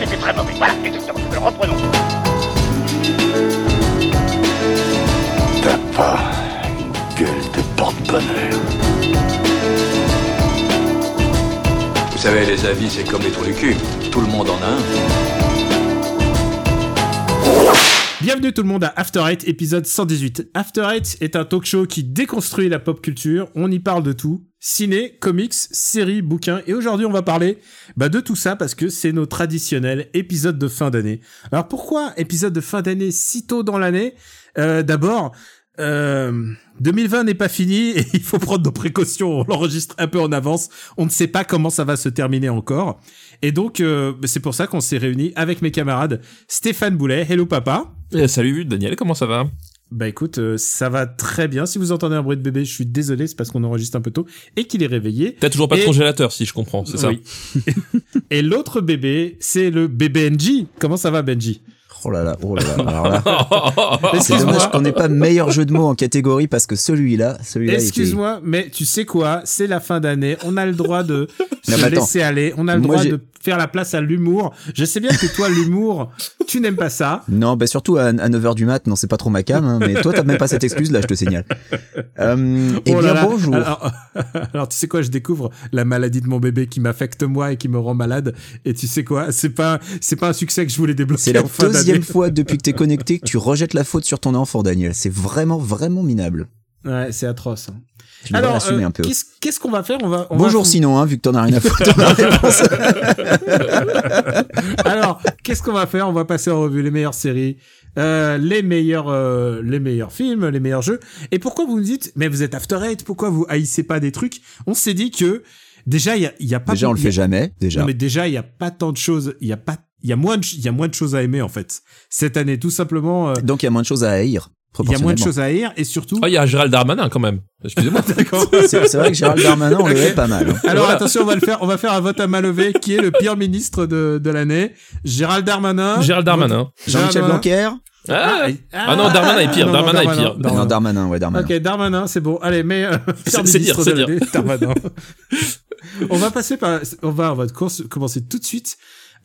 c'était très mauvais. Voilà, exactement. Alors reprenons. T'as pas une gueule de porte-bonheur. Vous savez, les avis, c'est comme les trous du cul. Tout le monde en a un. Bienvenue tout le monde à After Eight, épisode 118. After Eight est un talk show qui déconstruit la pop culture. On y parle de tout. Ciné, comics, séries, bouquins. Et aujourd'hui, on va parler bah, de tout ça parce que c'est nos traditionnels épisodes de fin d'année. Alors pourquoi épisode de fin d'année si tôt dans l'année? Euh, D'abord, euh, 2020 n'est pas fini et il faut prendre nos précautions. On l'enregistre un peu en avance. On ne sait pas comment ça va se terminer encore. Et donc, euh, c'est pour ça qu'on s'est réunis avec mes camarades Stéphane Boulet. Hello papa. Eh, salut Daniel, comment ça va Bah écoute, euh, ça va très bien. Si vous entendez un bruit de bébé, je suis désolé, c'est parce qu'on enregistre un peu tôt et qu'il est réveillé. T'as toujours pas Et- de congélateur, si je comprends, c'est ça Oui. et l'autre bébé, c'est le bébé Benji. Comment ça va Benji? Oh là là, oh là là. Alors là, c'est Excuse-moi. dommage qu'on n'ait pas meilleur jeu de mots en catégorie parce que celui-là, celui-là, était- Excuse-moi, mais tu sais quoi? C'est la fin d'année. On a le droit de se attends. laisser aller. On a le droit de faire la place à l'humour. Je sais bien que toi, l'humour, tu n'aimes pas ça. Non, bah surtout à, à 9h du mat, non, c'est pas trop ma cam, hein, mais toi, t'as même pas cette excuse, là, je te signale. Euh, eh Oh bien, là là. bonjour. Alors, alors, tu sais quoi, je découvre la maladie de mon bébé qui m'affecte moi et qui me rend malade. Et tu sais quoi, c'est pas, c'est pas un succès que je voulais débloquer. C'est la fin deuxième d'année. fois depuis que t'es connecté que tu rejettes la faute sur ton enfant, Daniel. C'est vraiment, vraiment minable. Ouais, c'est atroce. hein. Alors, l'assumer euh, un peu. qu'est-ce qu'est-ce qu'on va faire? On va. on Bonjour va- sinon, hein, vu que t'en as rien à foutre. de la réponse. Alors, qu'est-ce qu'on va faire? On va passer en revue les meilleures séries, euh, les meilleurs, euh, les meilleurs films, les meilleurs jeux. Et pourquoi vous me dites, mais vous êtes After Eight, pourquoi vous haïssez pas des trucs? On s'est dit que déjà il y a, il y a pas. Déjà, on le fait jamais, déjà. Non, mais déjà il y a pas tant de choses, il y a pas, il y a moins de, il y a moins de choses à aimer en fait cette année, tout simplement. euh, Donc, il y a moins de choses à haïr. il y a moins de choses à haïr et surtout. Ah, il y a Gérald Darmanin quand même. Excusez-moi. D'accord. C'est vrai que Gérald Darmanin, on le hait pas mal. hein. Alors Voilà. attention, on va le faire, on va faire un vote à main levée qui est le pire ministre de, de l'année? Gérald Darmanin. Gérald Darmanin. Jean-Michel Darmanin. Blanquer Ah, Ah, Ah non, Darmanin est pire, non, Darmanin est pire. Darmanin. Non, Darmanin, ouais, Darmanin. Ok, Darmanin, c'est bon. Allez, mais euh, C'est dire, c'est dire. Darmanin. on va passer par, on va, on va course- commencer tout de suite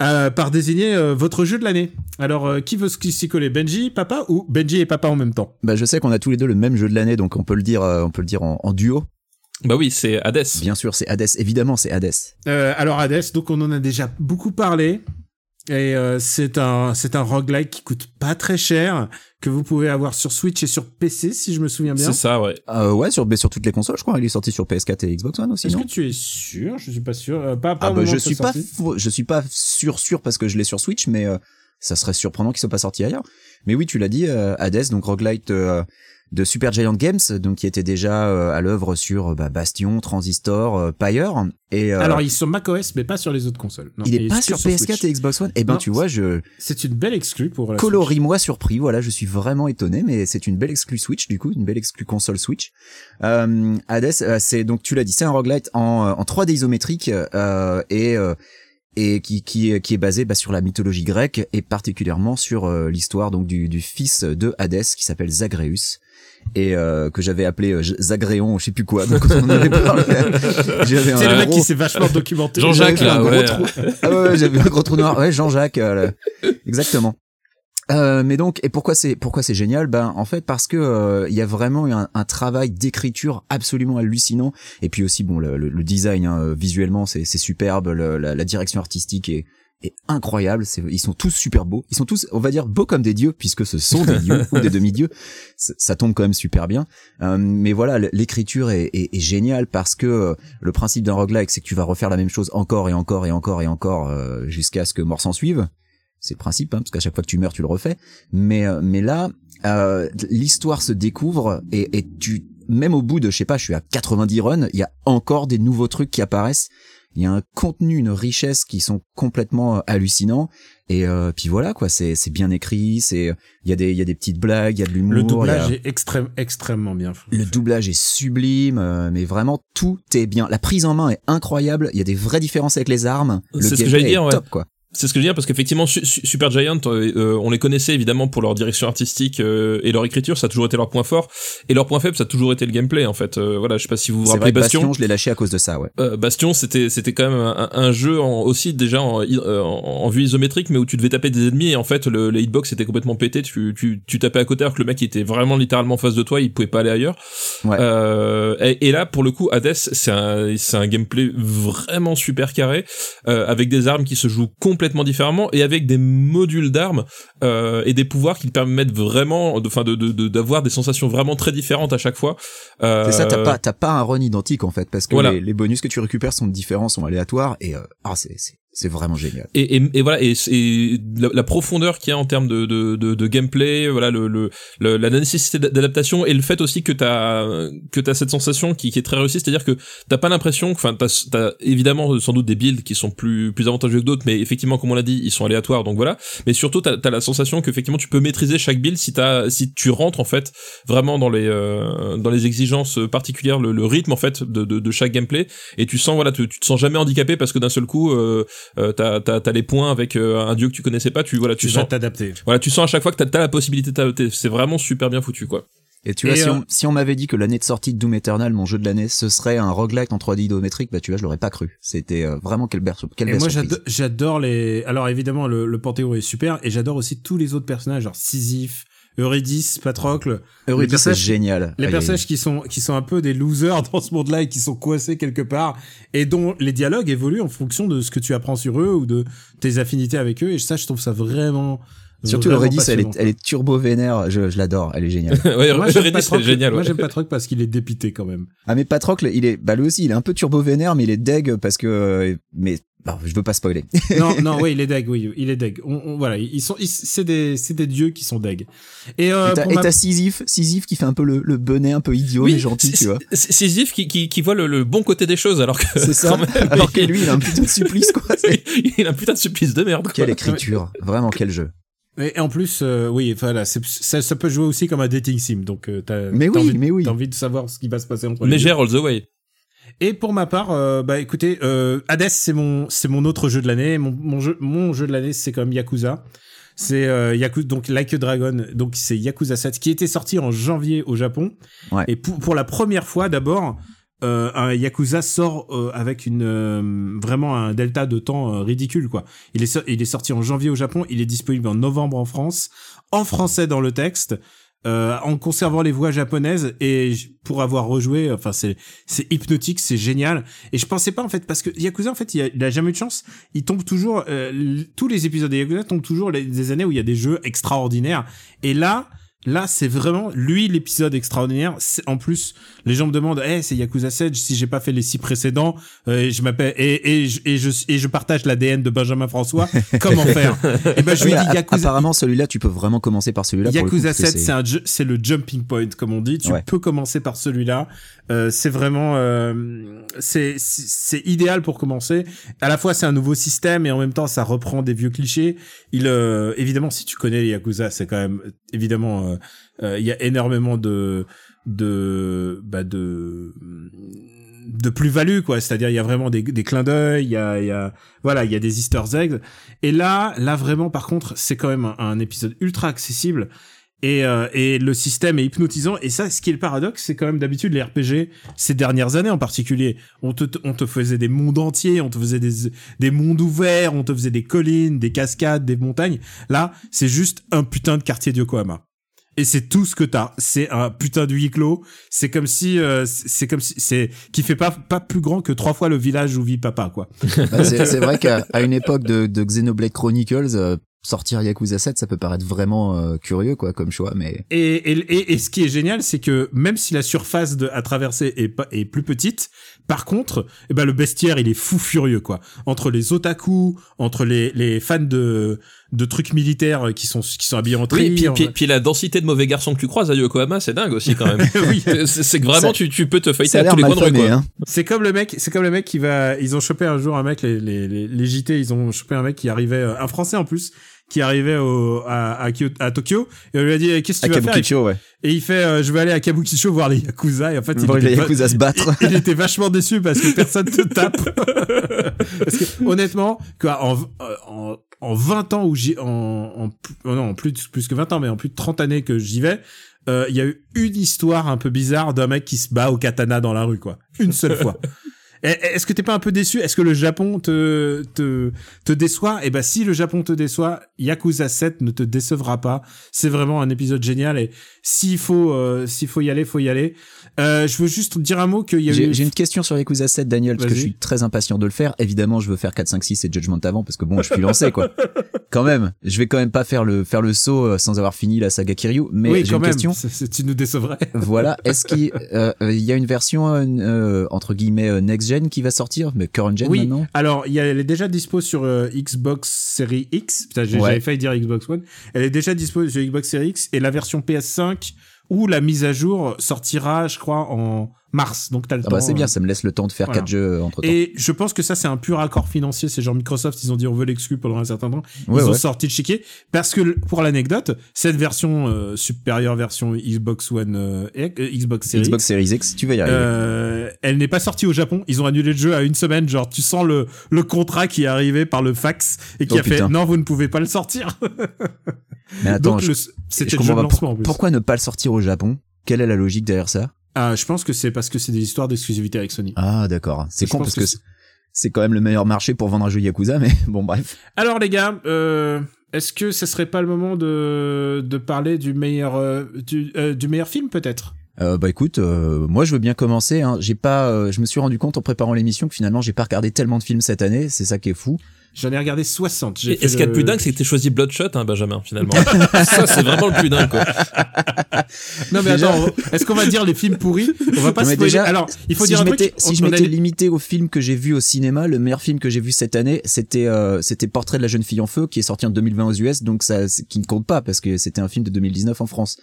euh, par désigner euh, votre jeu de l'année. Alors, euh, qui veut s'y coller, Benji, papa ou Benji et papa en même temps? Bah, je sais qu'on a tous les deux le même jeu de l'année, donc on peut le dire, euh, on peut le dire en, en duo. Bah oui, c'est Hades. Bien sûr, c'est Hades. Évidemment, c'est Hades. Euh, alors Hades, donc on en a déjà beaucoup parlé. Et euh, c'est un c'est un roguelike qui coûte pas très cher que vous pouvez avoir sur Switch et sur PC si je me souviens bien. C'est ça, ouais. Euh, ouais, sur, mais sur toutes les consoles, je crois. Il est sorti sur PS4 et Xbox One aussi, Est-ce non que tu es sûr? Je suis pas sûr. Euh, pas, pas Ah bah je suis pas, je suis pas sûr sûr parce que je l'ai sur Switch, mais euh, ça serait surprenant qu'il soit pas sorti ailleurs. Mais oui, tu l'as dit, euh, Hades, donc roguelite euh, de Super Giant Games, donc qui était déjà euh, à l'œuvre sur euh, bah, Bastion, Transistor, euh, Pyre, et euh, Alors il est sur macOS mais pas sur les autres consoles. Non, il est pas sur PS4 Switch. et Xbox One. Eh ben Non, tu vois, je C'est une belle exclue pour la coloris-moi surpris. Voilà, je suis vraiment étonné, mais c'est une belle exclue Switch du coup, une belle exclue console Switch. Euh, Hades, c'est donc tu l'as dit, c'est un roguelite en, en 3D isométrique euh, et euh, et qui qui est- qui est basé bah, sur la mythologie grecque et particulièrement sur euh, l'histoire donc du, du fils de Hadès qui s'appelle Zagreus et euh, que j'avais appelé euh, Zagréon, je sais plus quoi. Donc quand on en avait parlé, j'avais C'est un le mec gros- qui s'est vachement documenté. Jean-Jacques, là, gros ouais. trou. Ah ouais, ouais, j'avais un gros trou noir. Ouais, Jean-Jacques, euh, là. exactement. Euh, mais donc, et pourquoi c'est pourquoi c'est génial? Ben en fait parce que euh, il y a vraiment eu un, un travail d'écriture absolument hallucinant. Et puis aussi bon le, le- le design hein, visuellement c'est c'est superbe, le- la, la direction artistique est est incroyable. C'est ils sont tous super beaux. Ils sont tous on va dire beaux comme des dieux puisque ce sont des dieux ou des demi-dieux. Ça, tombe quand même super bien. Euh, mais voilà l'écriture est, est, est géniale parce que euh, le principe d'un roguelike c'est que tu vas refaire la même chose encore et encore et encore et encore euh, jusqu'à ce que mort s'en suive. C'est le principe, hein, parce qu'à chaque fois que tu meurs, tu le refais. Mais euh, mais là, euh, l'histoire se découvre et, et tu même au bout de je sais pas, je suis à 90 runs, il y a encore des nouveaux trucs qui apparaissent. Il y a un contenu, une richesse qui sont complètement euh, hallucinants. Et euh, puis voilà quoi, c'est c'est bien écrit, c'est il y a des il y a des petites blagues, il y a de l'humour. Le a- doublage est extrême, extrêmement bien. fait. le doublage est sublime, euh, mais vraiment tout est bien. La prise en main est incroyable. Il y a des vraies différences avec les armes. Le C'est ce que gameplay j'allais est dire, ouais. top quoi. C'est ce que je veux dire parce qu'effectivement Su- Su- Super Giant, euh, euh, on les connaissait évidemment pour leur direction artistique euh, et leur écriture, ça a toujours été leur point fort. Et leur point faible, ça a toujours été le gameplay en fait. Euh, voilà, je sais pas si vous vous rappelez vrai que Bastion. Bastion, je l'ai lâché à cause de ça, ouais. Euh, Bastion, c'était c'était quand même un, un jeu en, aussi déjà en, euh, en, en vue isométrique, mais où tu devais taper des ennemis et en fait le, le hitbox était complètement pété. Tu, tu, tu tapais à côté alors que le mec il était vraiment littéralement en face de toi, il pouvait pas aller ailleurs. Ouais. Euh, et, et là pour le coup, Hades, c'est un c'est un gameplay vraiment super carré euh, avec des armes qui se jouent complètement différemment et avec des modules d'armes euh, et des pouvoirs qui te permettent vraiment, de- enfin de de- de- d'avoir des sensations vraiment très différentes à chaque fois. Euh, C'est ça, t'as pas, t'as pas un run identique en fait, parce que Voilà. les, les bonus que tu récupères sont différents, sont aléatoires, et euh, ah, c'est, c'est, c'est vraiment génial. et, et, et voilà et, et la, profondeur qu'il y a en termes de, de, de, de gameplay voilà le, le, la nécessité d'adaptation et le fait aussi que t'as que t'as cette sensation qui, qui est très réussie c'est à dire que t'as pas l'impression enfin t'as as évidemment sans doute des builds qui sont plus plus avantageux que d'autres mais effectivement comme on l'a dit ils sont aléatoires donc voilà mais surtout t'as as la sensation qu'effectivement tu peux maîtriser chaque build si t'as si tu rentres en fait vraiment dans les euh, dans les exigences particulières le, le rythme en fait de, de, de chaque gameplay et tu sens voilà tu, tu te sens jamais handicapé parce que d'un seul coup euh, euh, t'as t'as t'as les points avec euh, un dieu que tu connaissais pas tu voilà tu, sens t'adapter. voilà tu sens à chaque fois que t'as as la possibilité de t'adapter c'est vraiment super bien foutu quoi Et tu vois, Et, si euh, on, si on m'avait dit que l'année de sortie de Doom Eternal, mon jeu de l'année, ce serait un roguelike en 3D isométrique, bah tu vois, je l'aurais pas cru. C'était euh, vraiment quelle belle, quelle Et belle moi j'adore les. Alors évidemment le, le Panthéon est super et j'adore aussi tous les autres personnages genre Sisyphe, Eurydice, Patrocle, Eurydice, les c'est personnages- génial. les Aïe, personnages qui sont qui sont un peu des losers dans ce monde-là et qui sont coincés quelque part et dont les dialogues évoluent en fonction de ce que tu apprends sur eux ou de tes affinités avec eux et ça je trouve ça vraiment. Surtout vraiment Eurydice, elle est, elle est turbo vénère. Je, je l'adore. Elle est géniale. ouais Moi, j'aime c'est génial Moi ouais. j'aime Patrocle parce qu'il est dépité quand même. ah mais Patrocle, il est, bah lui aussi, il est un peu turbo vénère, mais il est deg parce que, mais bah, je veux pas spoiler. non, non, oui, il est deg, oui, il est deg. On, on- voilà, ils sont, ils- c'est des, c'est des dieux qui sont deg. Et, euh, et t'as ma- Sisyphe, Sisyphe qui fait un peu le, le benet un peu idiot mais gentil, tu vois. Ziff qui, qui, qui voit le, le bon côté des choses alors que C'est ça. même, Alors que lui, il a un putain de supplice, quoi. Il a un putain de supplice de merde quoi. Quelle écriture. Vraiment, quel jeu. Et en plus, euh, oui, voilà, c'est- ça, ça peut jouer aussi comme un dating sim. Donc, euh, t'as, oui, envie, mais oui. T'as envie de savoir ce qui va se passer entre les deux. All the way Et pour ma part, euh, bah écoutez, euh, Hades c'est mon c'est mon autre jeu de l'année. Mon, mon jeu mon jeu de l'année c'est quand même Yakuza. C'est euh, Yakuza donc Like a Dragon donc c'est Yakuza 7 qui était sorti en janvier au Japon. Ouais. Et pour pour la première fois d'abord euh, un Yakuza sort euh, avec une euh, vraiment un delta de temps euh, ridicule quoi. Il est il est sorti en janvier au Japon, il est disponible en novembre en France, en français dans le texte. euh, en conservant les voix japonaises et pour avoir rejoué, enfin c'est hypnotique, c'est génial. Et je pensais pas en fait parce que Yakuza en fait il a, jamais eu de chance. Il tombe toujours euh, tous les épisodes de Yakuza tombent toujours des années où il y a des jeux extraordinaires. Et là Là, c'est vraiment lui l'épisode extraordinaire. En plus, les gens me demandent, eh, c'est Yakuza 7. Si j'ai pas fait les six précédents, euh, et je m'appelle et, et, je- et je et je partage l'ADN de Benjamin François. Comment faire? Et ben je lui dis Yakuza. Apparemment, celui-là, tu peux vraiment commencer par celui-là. coup, Yakuza parce que 7, c'est le jumping point comme on dit. Tu Ouais. peux commencer par celui-là. Euh, c'est vraiment euh, c'est idéal pour commencer. À la fois c'est un nouveau système et en même temps ça reprend des vieux clichés. Il euh, évidemment si tu connais les Yakuza, c'est quand même évidemment euh, il y a énormément de de bah de plus-value quoi. C'est-à-dire il y a vraiment des, des clins d'œil il y a voilà il y a des Easter eggs. Et là là vraiment par contre c'est quand même un, un épisode ultra accessible. Et, euh, et le système est hypnotisant. Et ça ce qui est le paradoxe c'est quand même d'habitude les RPG ces dernières années en particulier on te on te faisait des mondes entiers on te faisait des des mondes ouverts on te faisait des collines des cascades des montagnes. Là c'est juste un putain de quartier de Yokohama et c'est tout ce que t'as. C'est un putain de huis clos. C'est comme si, euh, c'est comme si, c'est qui fait pas pas plus grand que trois fois le village où vit papa, quoi. Bah, c'est vrai qu'à à une époque de, de Xenoblade Chronicles, euh, sortir Yakuza 7, ça peut paraître vraiment euh, curieux, quoi, comme choix, mais Et, et, et, et ce qui est génial, c'est que même si la surface de, à traverser est, pas, est plus petite, par contre, eh ben le bestiaire, il est fou furieux, quoi. Entre les otaku, entre les, les fans de, de trucs militaires qui sont, qui sont habillés en Oui, tri. puis, en- puis, puis la densité de mauvais garçons que tu croises à Yokohama, c'est dingue aussi quand même. oui. c'est que vraiment Ça- tu, tu peux te fighter a à tous les coins de rue quoi. hein. C'est comme le mec, c'est comme le mec qui va, ils ont chopé un jour un mec, les, les, les, les JT, ils ont chopé un mec qui arrivait, euh, un français en plus, qui arrivait au, à, à, à Tokyo, et on lui a dit, qu'est-ce que À tu vas faire? Kabukicho, ouais. Et il fait, euh, je vais aller à Kabukicho voir les Yakuza, et en fait, il Voir était Yakuza se battre. il, il était vachement déçu parce que personne te tape. parce que, honnêtement, quoi, en, euh, en, en 20 ans où j'ai en, en oh non en plus plus que 20 ans mais en plus de 30 années que j'y vais euh, il y a eu une histoire un peu bizarre d'un mec qui se bat au katana dans la rue quoi une seule fois Et- Est-ce que t'es pas un peu déçu? Est-ce que le Japon te te te déçoit? Eh ben si le Japon te déçoit, Yakuza 7 ne te décevra pas. C'est vraiment un épisode génial et s'il faut euh, s'il faut y aller, faut y aller. Euh, je veux juste dire un mot qu'il y a J'ai eu j'ai une question sur Yakuza 7, Daniel, parce que je suis très impatient de le faire. Évidemment, je veux faire 4, 5, 6 et Judgment avant, parce que bon, je suis lancé, quoi. quand même, je vais quand même pas faire le, faire le saut euh, sans avoir fini la saga Kiryu, mais oui j'ai quand une même. question. tu nous décevrais. Voilà, est-ce qu'il euh, y a une version, euh, euh, entre guillemets, next-gen qui va sortir, mais current-gen Oui. maintenant? Alors, y a, elle est déjà dispo sur Xbox Series X. Putain, Ouais. j'avais failli dire Xbox One. Elle est déjà dispo sur Xbox Series X et la version PS5 où la mise à jour sortira, je crois, en mars. Donc t'as le Ah temps. bah c'est bien, euh, ça me laisse le temps de faire voilà. quatre jeux entre temps. Et je pense que ça, c'est un pur accord financier. C'est genre Microsoft, ils ont dit on veut l'exclu pendant un certain temps. Ouais, ils ont sorti le chiquier. Parce que, pour l'anecdote, cette version euh, supérieure version Xbox One, euh, euh, Xbox Series Xbox Series X, tu vas y arriver. euh, elle n'est pas sortie au Japon. Ils ont annulé le jeu à une semaine. Genre, tu sens le, le contrat qui est arrivé par le fax et qui Oh, a fait non, vous ne pouvez pas le sortir. mais attends, je, le- je c'était le comprends jeu de lancement Pour- en plus. pourquoi ne pas le sortir au Japon? Quelle est la logique derrière ça? Ah, je pense que c'est parce que c'est des histoires d'exclusivité avec Sony. Ah d'accord, c'est con parce que c'est quand même le meilleur marché pour vendre un jeu Yakuza, mais bon bref. Alors les gars, euh, est-ce que ce serait pas le moment de, de parler du meilleur euh, du, euh, du meilleur film peut-être? Euh, bah écoute, euh, moi je veux bien commencer. Hein. J'ai pas, euh, je me suis rendu compte en préparant l'émission que finalement j'ai pas regardé tellement de films cette année. C'est ça qui est fou. J'en ai regardé 60. J'ai Et, ce qu'il y a de le- plus dingue, c'est que t'aies choisi Bloodshot, hein, Benjamin, finalement. ça, c'est vraiment le plus dingue, quoi. Non mais Déjà- attends, est-ce qu'on va dire les films pourris On va pas spoiler. déjà, Alors, il faut si dire je un truc. si on- je a m'étais limité aux films que j'ai vus au cinéma, le meilleur film que j'ai vu cette année, c'était euh, c'était Portrait de la jeune fille en feu, qui est sorti en 2020 aux US, donc ça, qui ne compte pas parce que c'était un film de 2019 en France.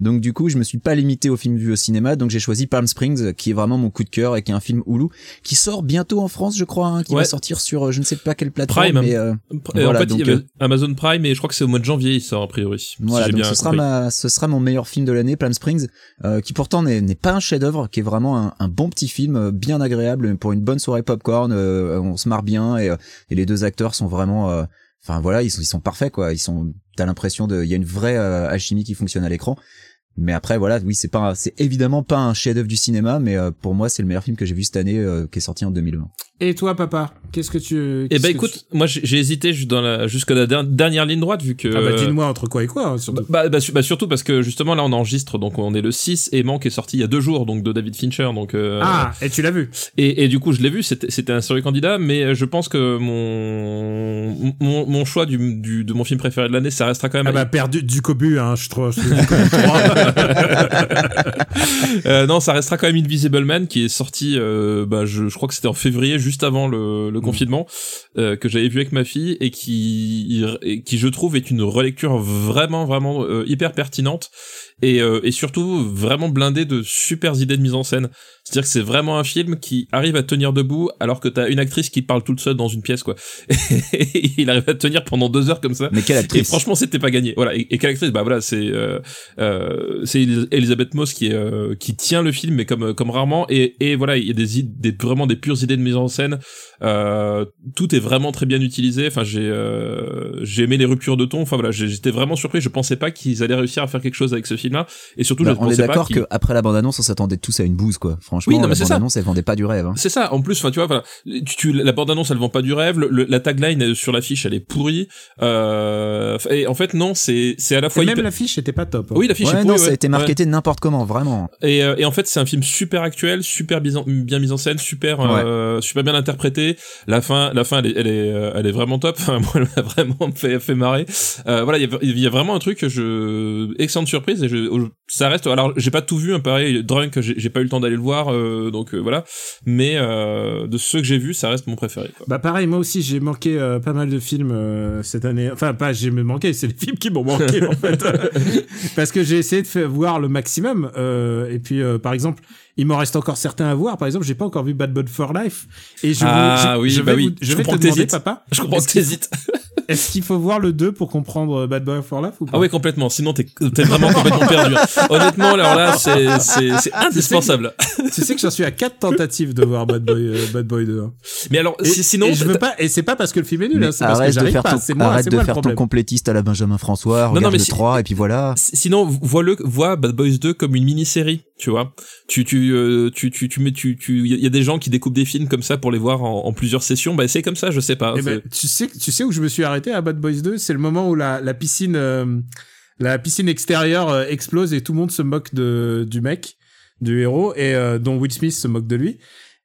Donc du coup, je me suis pas limité aux films vus au cinéma, donc j'ai choisi Palm Springs, qui est vraiment mon coup de cœur et qui est un film Hulu qui sort bientôt en France, je crois, hein, qui Ouais. va sortir sur euh, je ne sais pas quelle plateforme, Prime. mais euh, Et Voilà, en fait, donc, il y avait Amazon Prime, et je crois que c'est au mois de janvier, il sort, a priori. Voilà, donc bien ce sera ma, ce sera mon meilleur film de l'année, Palm Springs, euh, qui pourtant n'est n'est pas un chef-d'œuvre, qui est vraiment un, un bon petit film, euh, bien agréable pour une bonne soirée popcorn. euh, on se marre bien et, euh, et les deux acteurs sont vraiment, euh, enfin voilà, ils sont ils sont parfaits quoi. Ils sont, t'as l'impression de, il y a une vraie euh, alchimie qui fonctionne à l'écran. Mais après voilà, oui, c'est pas, c'est évidemment pas un chef-d'œuvre du cinéma, mais euh, pour moi c'est le meilleur film que j'ai vu cette année, euh, qui est sorti en 2020. Et toi, papa, qu'est-ce que tu Eh ben écoute, moi j'ai j'ai hésité jusque dans la jusqu'à la der- dernière ligne droite vu que Ah bah dis-moi entre quoi et quoi hein, surtout. bah, bah, su- bah, surtout parce que justement là on enregistre donc on est le 6 et Manque est sorti il y a deux jours donc de David Fincher donc euh, ah, et tu l'as vu et, et du coup je l'ai vu c'était c'était un sérieux candidat mais euh, je pense que mon mon, mon choix du, du de mon film préféré de l'année ça restera quand même Ah bah perdu du cobu hein, je trouve. je. Euh, non, ça restera quand même Invisible Man qui est sorti, euh, bah, je, je crois que c'était en février, juste avant le, le confinement, euh, que j'avais vu avec ma fille et qui, et qui je trouve est une relecture vraiment, vraiment hyper pertinente et, euh, et surtout vraiment blindé de super idées de mise en scène. C'est-à-dire que c'est vraiment un film qui arrive à tenir debout alors que t'as une actrice qui parle toute seule dans une pièce, quoi. Et il arrive à tenir pendant deux heures comme ça. Mais quelle Et actrice? franchement, c'était pas gagné. Voilà. Et, et quelle actrice? Bah voilà, c'est euh, euh, c'est Elis- Elisabeth Moss qui est euh, qui tient le film, mais comme comme rarement. Et et voilà, il y a des id- des vraiment des pures idées de mise en scène. Euh, tout est vraiment très bien utilisé. Enfin, j'ai euh, j'ai aimé les ruptures de ton. Enfin voilà, j'ai- j'étais vraiment surpris. Je pensais pas qu'ils allaient réussir à faire quelque chose avec ce film-là. Et surtout, Bah, je on est pensais pas d'accord qu'après la bande-annonce, on s'attendait tous à une bouse quoi. Franchement, Oui, non, mais la c'est ça. bande-annonce, elle vendait pas du rêve. Hein. C'est ça. En plus, enfin, tu vois, voilà, tu, tu- la bande annonce, elle vend pas du rêve. Le- le- la tagline sur l'affiche, elle est pourrie. Euh, et en fait, non, c'est c'est à la fois Et même hyper- l'affiche était pas top. hein. Oui, l'affiche Ouais, est non, ça a ouais. été Ouais. marketé n'importe comment, vraiment. Et, euh, et en fait, c'est un film super actuel, super bien, bien mis en scène, super, euh, super bien interprété. La fin, la fin, elle est, elle est, euh, elle est vraiment top. Enfin, moi, elle m'a vraiment fait, fait marrer. Euh, voilà, il y, a- il y a vraiment un truc que je, excellente surprise et je, ça reste. Alors, j'ai pas tout vu, hein, pareil. Drunk, j'ai pas eu le temps d'aller le voir, euh, donc euh, voilà. Mais euh, de ceux que j'ai vus, ça reste mon préféré. Quoi. Bah pareil, moi aussi j'ai manqué euh, pas mal de films euh, cette année. Enfin pas j'ai manqué, c'est les films qui m'ont manqué en fait. Parce que j'ai essayé de faire voir le maximum. euh, et puis euh, par exemple, il m'en reste encore certains à voir. Par exemple, j'ai pas encore vu Bad Blood for Life. Et je Ah vous, je, oui, je bah vais oui, vous- je je vais te comprends que demander, t'hésites. papa. Je comprends est-ce que qu'il- t'hésites. est-ce qu'il faut voir le 2 pour comprendre Bad Boy for Life ou pas? Ah ouais, complètement. Sinon, t'es vraiment complètement perdu. hein. Honnêtement, alors là, c'est indispensable. Tu sais que j'en suis à 4 tentatives de voir Bad Boy, euh, Bad Boy 2. hein. Mais alors, Et, si- sinon, et je veux pas, et c'est pas parce que le film est nul, hein, c'est parce que arrête de j'arrive faire pas. ton, C'est moi, arrête de moi le faire ton complétiste à la Benjamin François, Non, non, mais le si- 3 et puis voilà. Si- Sinon, vois-le, vois Bad Boys 2 comme une mini-série, tu vois. Tu, tu, euh, tu, tu, tu mets, tu, tu, il y a des gens qui découpent des films comme ça pour les voir en, en plusieurs sessions. Bah, c'est comme ça, je sais pas. Eh ben, tu sais, tu sais où je me suis arrêté à Bad Boys 2 C'est le moment où la, la piscine, euh, la piscine extérieure euh, explose et tout le monde se moque de du mec, du héros, et euh, dont Will Smith se moque de lui.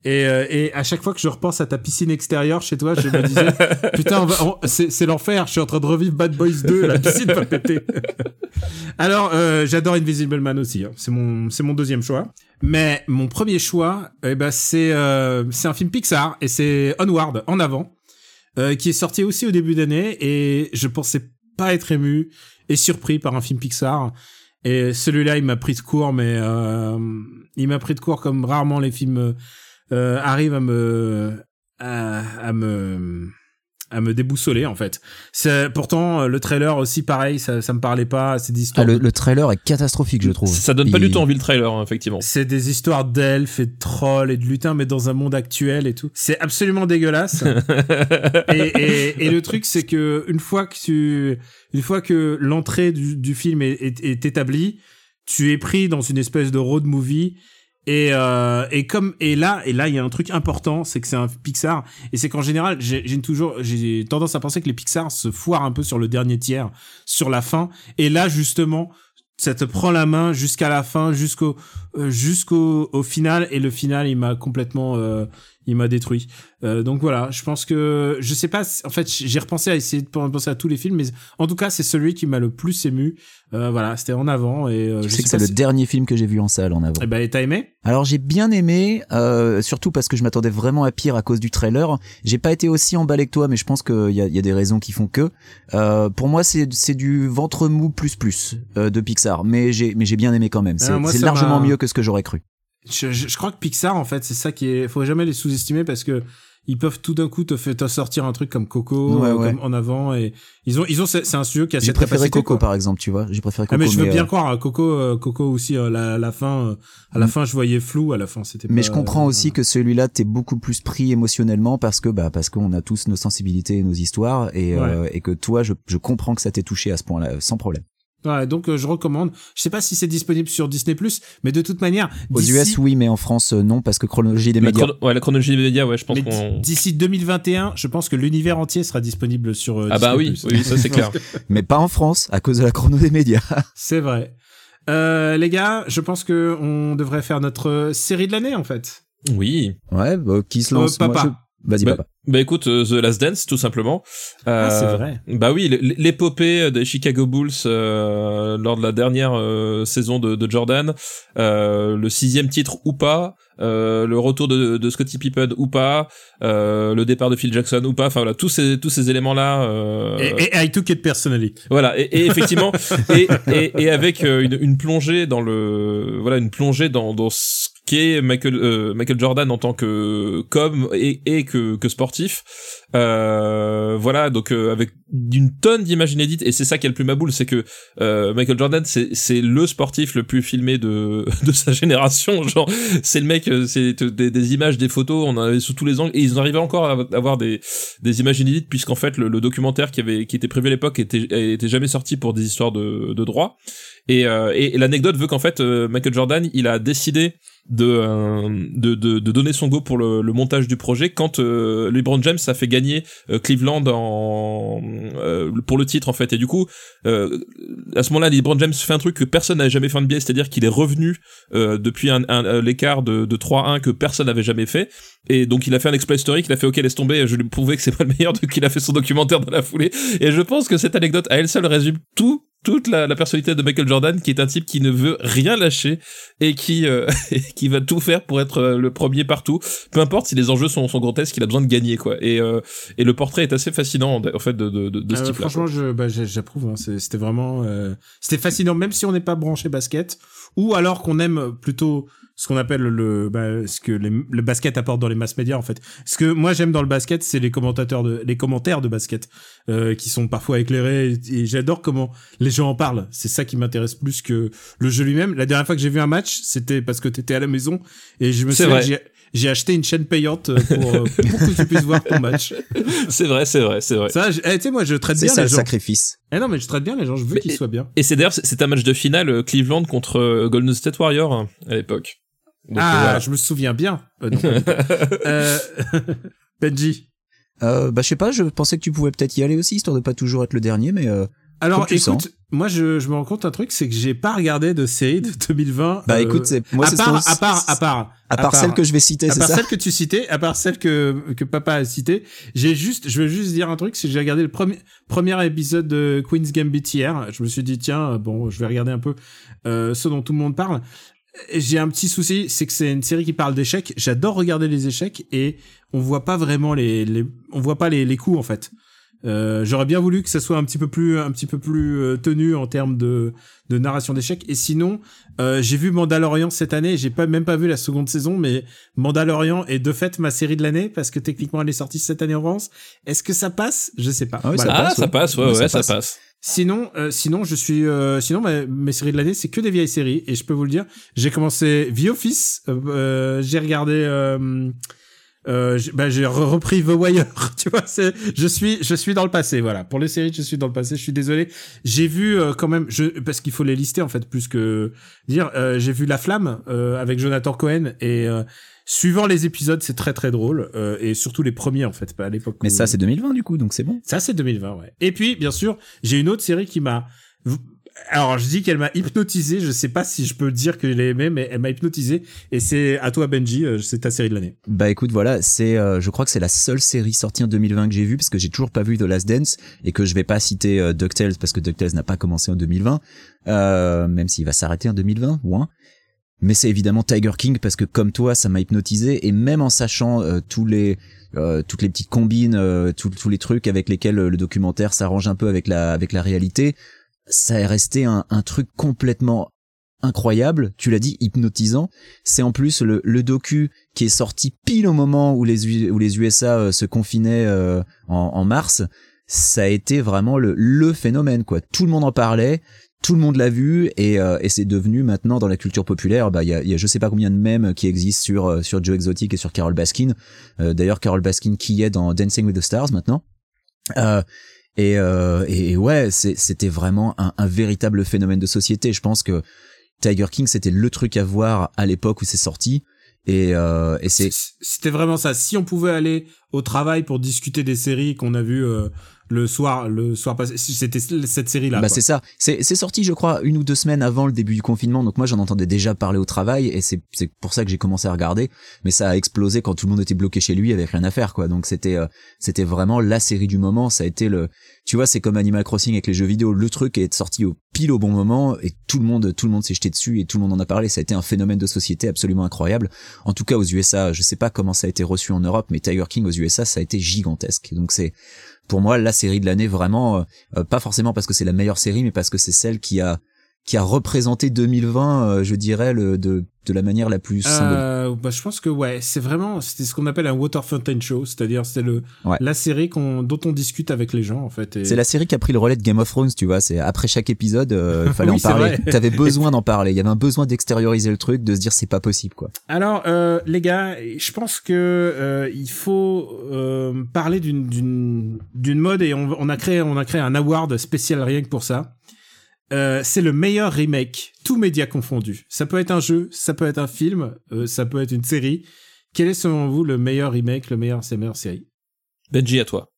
Et, euh, et à chaque fois que je repense à ta piscine extérieure chez toi, je me disais putain, c'est c'est l'enfer. Je suis en train de revivre Bad Boys 2, la piscine va péter. Alors, euh, j'adore Invisible Man aussi. hein. C'est mon, c'est mon deuxième choix. Mais mon premier choix, eh ben, c'est, euh, un film Pixar et c'est Onward, en avant, euh, qui est sorti aussi au début d'année et je pensais pas être ému et surpris par un film Pixar. Et celui-là, il m'a pris de court, mais euh, il m'a pris de court comme rarement les films euh, arrivent à me, à, à me, à me déboussoler en fait. C'est pourtant le trailer aussi pareil, ça, ça me parlait pas. C'est des Ah, histoires le, de- le trailer est catastrophique, je trouve. ça donne pas Il- du tout envie le trailer, hein, effectivement. C'est des histoires d'elfes et de trolls et de lutins, mais dans un monde actuel et tout. C'est absolument dégueulasse. et, et, et le truc, c'est que une fois que tu, une fois que l'entrée du, du film est, est, est établie, tu es pris dans une espèce de road movie. Et, euh, et comme et là et là il y a un truc important c'est que c'est un Pixar. Et c'est qu'en général j'ai toujours j'ai tendance à penser que les Pixar se foirent un peu sur le dernier tiers sur la fin. Et là justement ça te prend la main jusqu'à la fin jusqu'au euh, jusqu'au au final. Et le final il m'a complètement euh, il m'a détruit Euh, donc voilà je pense que je sais pas en fait j'ai repensé à essayer de penser à tous les films mais en tout cas c'est celui qui m'a le plus ému euh, voilà c'était en avant et euh, Je je sais que c'est le dernier film que j'ai vu en salle en avant. eh ben et t'as aimé? Alors j'ai bien aimé, euh, surtout parce que je m'attendais vraiment à pire à cause du trailer. J'ai pas été aussi emballé que toi, mais je pense qu'il y a, il y a des raisons qui font que. Euh, pour moi, c'est c'est du ventre mou plus plus euh, de Pixar, mais j'ai mais j'ai bien aimé quand même. C'est Ah, c'est largement mieux que ce que j'aurais cru. Je, je, je crois que Pixar en fait c'est ça qui est faut jamais les sous-estimer parce que ils peuvent tout d'un coup te faire te sortir un truc comme Coco Ouais, euh, ouais. comme en avant et ils ont ils ont c'est un studio qui a J'ai cette préféré capacité, Coco quoi. par exemple, tu vois. J'ai préféré Coco. Ah mais je veux bien euh, croire hein, Coco euh, Coco aussi euh, la la fin euh, à la Mm. fin je voyais flou à la fin c'était Mais pas- je comprends euh, aussi que celui-là t'es beaucoup plus pris émotionnellement parce que bah parce qu'on a tous nos sensibilités et nos histoires et euh, et que toi je je comprends que ça t'ait touché à ce point-là sans problème. Ouais donc euh, je recommande je sais pas si c'est disponible sur Disney mais de toute manière Aux US oui, mais en France euh, non parce que chronologie des La, médias. chrono- ouais, la chronologie des médias, ouais, je pense qu'on. d'ici 2021 je pense que l'univers entier sera disponible sur euh, Ah bah Disney+. oui, oui, ça c'est clair. Mais pas en France à cause de la chrono des médias. C'est vrai. Euh, les gars, je pense que on devrait faire notre série de l'année en fait. Oui. Ouais, bah, qui se Euh, lance Moi, papa. je- Vas-y Bah, papa. Bah écoute, euh, The Last Dance, tout simplement. Ah, c'est Euh, vrai. Bah oui, l'épopée des Chicago Bulls euh, lors de la dernière euh, saison de, de Jordan, euh, le sixième titre ou pas, euh, le retour de, de Scottie Pippen ou pas, euh, le départ de Phil Jackson ou pas, enfin voilà, tous ces tous ces éléments là. Euh, Et, et I took it personally. Voilà, et, et effectivement, et, et, et avec euh, une, une plongée dans le, voilà, une plongée dans, dans ce qu'est Michael, euh, Michael Jordan en tant que comme et, et que, que sportif. Euh, voilà, donc euh, avec d'une tonne d'images inédites, et c'est ça qui est le plus maboule, c'est que euh, Michael Jordan, c'est le sportif le plus filmé de de sa génération. Genre, c'est le mec, euh, c'est des, des images, des photos, on avait sous tous les angles, et ils arrivaient encore à avoir des des images inédites puisqu'en fait le, le documentaire qui avait qui était prévu à l'époque était était jamais sorti pour des histoires de de droit et euh, et, l'anecdote veut qu'en fait euh, Michael Jordan il a décidé de, euh, de, de de donner son go pour le, le montage du projet quand euh, LeBron James a fait gagner euh, Cleveland en pour le titre en fait et du coup à ce moment-là LeBron James fait un truc que personne n'avait jamais fait en NBA c'est-à-dire qu'il est revenu depuis un, un, l'écart de, de 3-1 que personne n'avait jamais fait et donc il a fait un exploit historique, il a fait ok laisse tomber, je lui prouvais que c'est pas le meilleur donc il a fait son documentaire dans la foulée. Et je pense que cette anecdote à elle seule résume tout toute la, la personnalité de Michael Jordan qui est un type qui ne veut rien lâcher et qui euh, et qui va tout faire pour être euh, le premier partout peu importe si les enjeux sont, sont grotesques il a besoin de gagner quoi et euh, et le portrait est assez fascinant en fait de de, de, de ce type là franchement, je, bah, j'approuve. hein. C'est- C'était vraiment, euh, c'était fascinant. Même si on n'est pas branché basket, ou alors qu'on aime plutôt ce qu'on appelle le bah, ce que les- le basket apporte dans les mass médias en fait. Ce que moi j'aime dans le basket, c'est les commentateurs de les commentaires de basket euh, qui sont parfois éclairés et, et j'adore comment les gens en parlent. C'est ça qui m'intéresse plus que le jeu lui-même. La dernière fois que j'ai vu un match, c'était parce que t'étais à la maison et je me souviens j'ai acheté une chaîne payante euh, pour, euh, pour que tu puisses voir ton match. C'est vrai, c'est vrai, c'est vrai. Ça, je- eh, tu sais, moi, je traite C'est bien ça les le gens. sacrifice. Eh non, mais je traite bien les gens. Je veux qu'ils soient bien. Et c'est d'ailleurs, c'est un match de finale euh, Cleveland contre Golden State Warrior hein, à l'époque. Donc, ah, euh, voilà. je me souviens bien. Euh, non, pas du tout. euh, Benji. Euh, bah je sais pas, je pensais que tu pouvais peut-être y aller aussi, histoire de pas toujours être le dernier, mais euh, Alors, écoute, sens. moi, je, je me rends compte un truc, c'est que j'ai pas regardé de série de 2020. bah euh, écoute, c'est moi à part, à part, à part, à part celle que je vais citer, à c'est part ça. celle que tu citais, à part celle que que papa a citée, j'ai juste, je veux juste dire un truc, c'est que j'ai regardé le premier premier épisode de Queen's Gambit hier. Je me suis dit tiens, bon, je vais regarder un peu euh, ce dont tout le monde parle. J'ai un petit souci, c'est que c'est une série qui parle d'échecs. J'adore regarder les échecs et on voit pas vraiment les, les on voit pas les, les coups en fait. Euh, J'aurais bien voulu que ça soit un petit peu plus un petit peu plus euh, tenu en termes de de narration d'échecs. Et sinon, euh, j'ai vu Mandalorian cette année. J'ai pas même pas vu la seconde saison, mais Mandalorian est de fait ma série de l'année parce que techniquement elle est sortie cette année en France. Est-ce que ça passe? Je sais pas. Ah oui, ça. Ah, passe, ça ouais. passe, ouais, Ouais, ouais, ça ça passe. Sinon, euh, sinon je suis, euh, sinon ma- mes séries de l'année c'est que des vieilles séries et je peux vous le dire. J'ai commencé The Office, euh, euh, j'ai regardé, euh, euh, j'ai- bah, re- repris The Wire. Tu vois, c'est, je suis, je suis dans le passé. Voilà, pour les séries, je suis dans le passé. Je suis désolé. J'ai vu quand même, je, parce qu'il faut les lister en fait plus que dire. j'ai vu La Flamme avec Jonathan Cohen et suivant les épisodes, c'est très très drôle euh, et surtout les premiers en fait, pas à l'époque. Mais où- ça c'est 2020 du coup, donc c'est bon. ça, c'est 2020, ouais. Et puis, bien sûr, j'ai une autre série qui m'a... Alors, je dis qu'elle m'a hypnotisé. Je sais pas si je peux dire que je l'ai aimée, mais elle m'a hypnotisé. Et c'est à toi, Benji. euh, C'est ta série de l'année. Bah écoute, voilà, c'est, euh, je crois que c'est la seule série sortie en 2020 que j'ai vue parce que j'ai toujours pas vu The Last Dance et que je vais pas citer euh, DuckTales parce que DuckTales n'a pas commencé en 2020, euh, même s'il va s'arrêter en 2020 ou un. Mais c'est évidemment Tiger King parce que comme toi, ça m'a hypnotisé et même en sachant euh, tous les euh, toutes les petites combines, euh, tous les trucs avec lesquels euh, le documentaire s'arrange un peu avec la avec la réalité, ça est resté un, un truc complètement incroyable. Tu l'as dit, hypnotisant. C'est en plus le, le docu qui est sorti pile au moment où les, où les USA euh, se confinaient euh, en, en mars, ça a été vraiment le, le phénomène quoi. Tout le monde en parlait, tout le monde l'a vu et, euh, et c'est devenu maintenant dans la culture populaire. Bah il y a, y a je sais pas combien de mèmes qui existent sur euh, sur Joe Exotic et sur Carol Baskin. Euh, D'ailleurs Carol Baskin qui est dans Dancing with the Stars maintenant. Euh, et, euh, et ouais, c'était vraiment un, un véritable phénomène de société. Je pense que Tiger King c'était le truc à voir à l'époque où c'est sorti. Et, euh, et C'était vraiment ça. Si on pouvait aller au travail pour discuter des séries qu'on a vues euh, le soir, le soir passé, c'était cette série-là. Bah c'est ça. C'est c'est sorti, je crois, une ou deux semaines avant le début du confinement. Donc moi, j'en entendais déjà parler au travail, et c'est c'est pour ça que j'ai commencé à regarder. Mais ça a explosé quand tout le monde était bloqué chez lui avec rien à faire, quoi. Donc c'était euh, c'était vraiment la série du moment. Ça a été le, tu vois, c'est comme Animal Crossing avec les jeux vidéo. Le truc est sorti au pile au bon moment, et tout le monde tout le monde s'est jeté dessus, et tout le monde en a parlé. Ça a été un phénomène de société absolument incroyable. En tout cas aux USA, je sais pas comment ça a été reçu en Europe, mais Tiger King aux USA, ça a été gigantesque. Donc c'est pour moi la série de l'année vraiment euh, euh, pas forcément parce que c'est la meilleure série mais parce que c'est celle qui a qui a représenté 2020 euh, je dirais le de de la manière la plus symbolique. Euh, bah, je pense que ouais, c'est vraiment c'était ce qu'on appelle un water fountain show, c'est-à-dire c'est le Ouais. la série qu'on dont on discute avec les gens en fait. et- C'est la série qui a pris le relais de Game of Thrones, tu vois. C'est après chaque épisode, euh, il fallait Oui, en parler. T'avais besoin d'en parler. Il y avait un besoin d'extérioriser le truc, de se dire c'est pas possible, quoi. Alors, euh, les gars, je pense que euh, il faut euh, parler d'une d'une d'une mode et on, on a créé on a créé un award spécial rien que pour ça. Euh, c'est le meilleur remake, tous médias confondus. Ça peut être un jeu, ça peut être un film, euh, ça peut être une série. Quel est selon vous le meilleur remake, le meilleur, c'est meilleure série? Benji, à toi.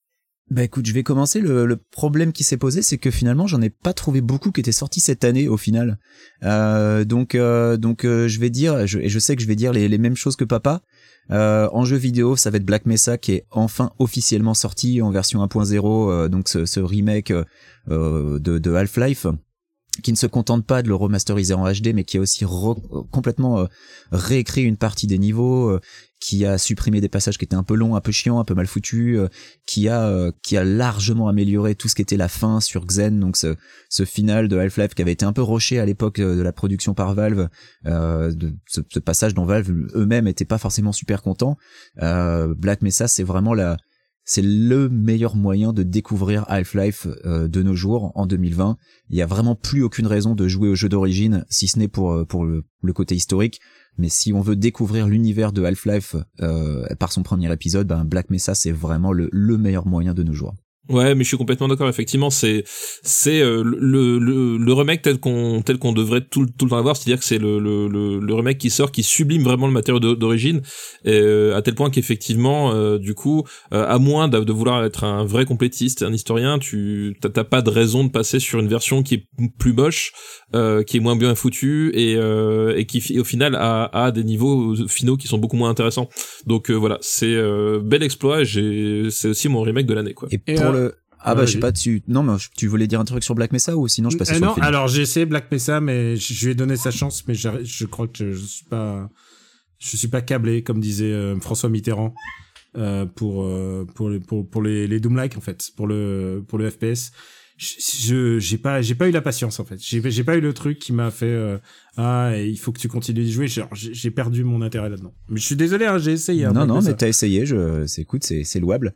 Bah écoute, je vais commencer. Le, le problème qui s'est posé, c'est que finalement, j'en ai pas trouvé beaucoup qui étaient sortis cette année au final. Euh, donc, euh, donc, euh, je vais dire, je, et je sais que je vais dire les, les mêmes choses que papa. Euh, en jeu vidéo, ça va être Black Mesa qui est enfin officiellement sorti en version 1.0, euh, donc ce, ce remake euh, de, de Half-Life. Qui ne se contente pas de le remasteriser en HD, mais qui a aussi complètement euh, réécrit une partie des niveaux, euh, qui a supprimé des passages qui étaient un peu longs, un peu chiants, un peu mal foutus, euh, qui a euh, qui a largement amélioré tout ce qui était la fin sur Xen, donc ce, ce final de Half-Life qui avait été un peu roché à l'époque euh, de la production par Valve, euh, de ce, ce passage dont Valve eux-mêmes étaient pas forcément super contents. Black Mesa, c'est vraiment la c'est le meilleur moyen de découvrir Half-Life euh, de nos jours en 2020. Il y a vraiment plus aucune raison de jouer au jeu d'origine, si ce n'est pour euh, pour le, le côté historique. Mais si on veut découvrir l'univers de Half-Life euh, par son premier épisode, ben Black Mesa c'est vraiment le, le meilleur moyen de nos jours. Ouais, mais je suis complètement d'accord. Effectivement, c'est c'est euh, le, le le remake tel qu'on tel qu'on devrait tout, le- tout le temps avoir, c'est-à-dire que c'est le, le le le remake qui sort, qui sublime vraiment le matériau d'o- d'origine, euh, à tel point qu'effectivement, euh, du coup, euh, à moins de, de vouloir être un vrai complétiste, un historien, tu t'as pas de raison de passer sur une version qui est plus moche, euh, qui est moins bien foutue et et qui au final a a des niveaux finaux qui sont beaucoup moins intéressants. Donc euh, voilà, c'est euh, bel exploit. et J'ai c'est aussi mon remake de l'année quoi. Et, pour euh, ah bah je sais pas tu non mais tu voulais dire un truc sur Black Mesa ou sinon je passais Euh, sur non, le film? alors j'ai essayé Black Mesa, mais je lui ai donné sa chance, mais je, je crois que je suis pas, je suis pas câblé, comme disait euh, François Mitterrand, euh, pour, euh, pour, les, pour, pour les, les Doom-like, en fait, pour le, pour le FPS. Je, j'ai pas, j'ai pas eu la patience, en fait. J'ai, j'ai pas eu le truc qui m'a fait, euh, ah, il faut que tu continues de jouer. Genre, J'ai, perdu mon intérêt là-dedans. Mais je suis désolé, hein, j'ai essayé. hein, non, non, mais t'as essayé, je, c'est, écoute, c'est, c'est louable.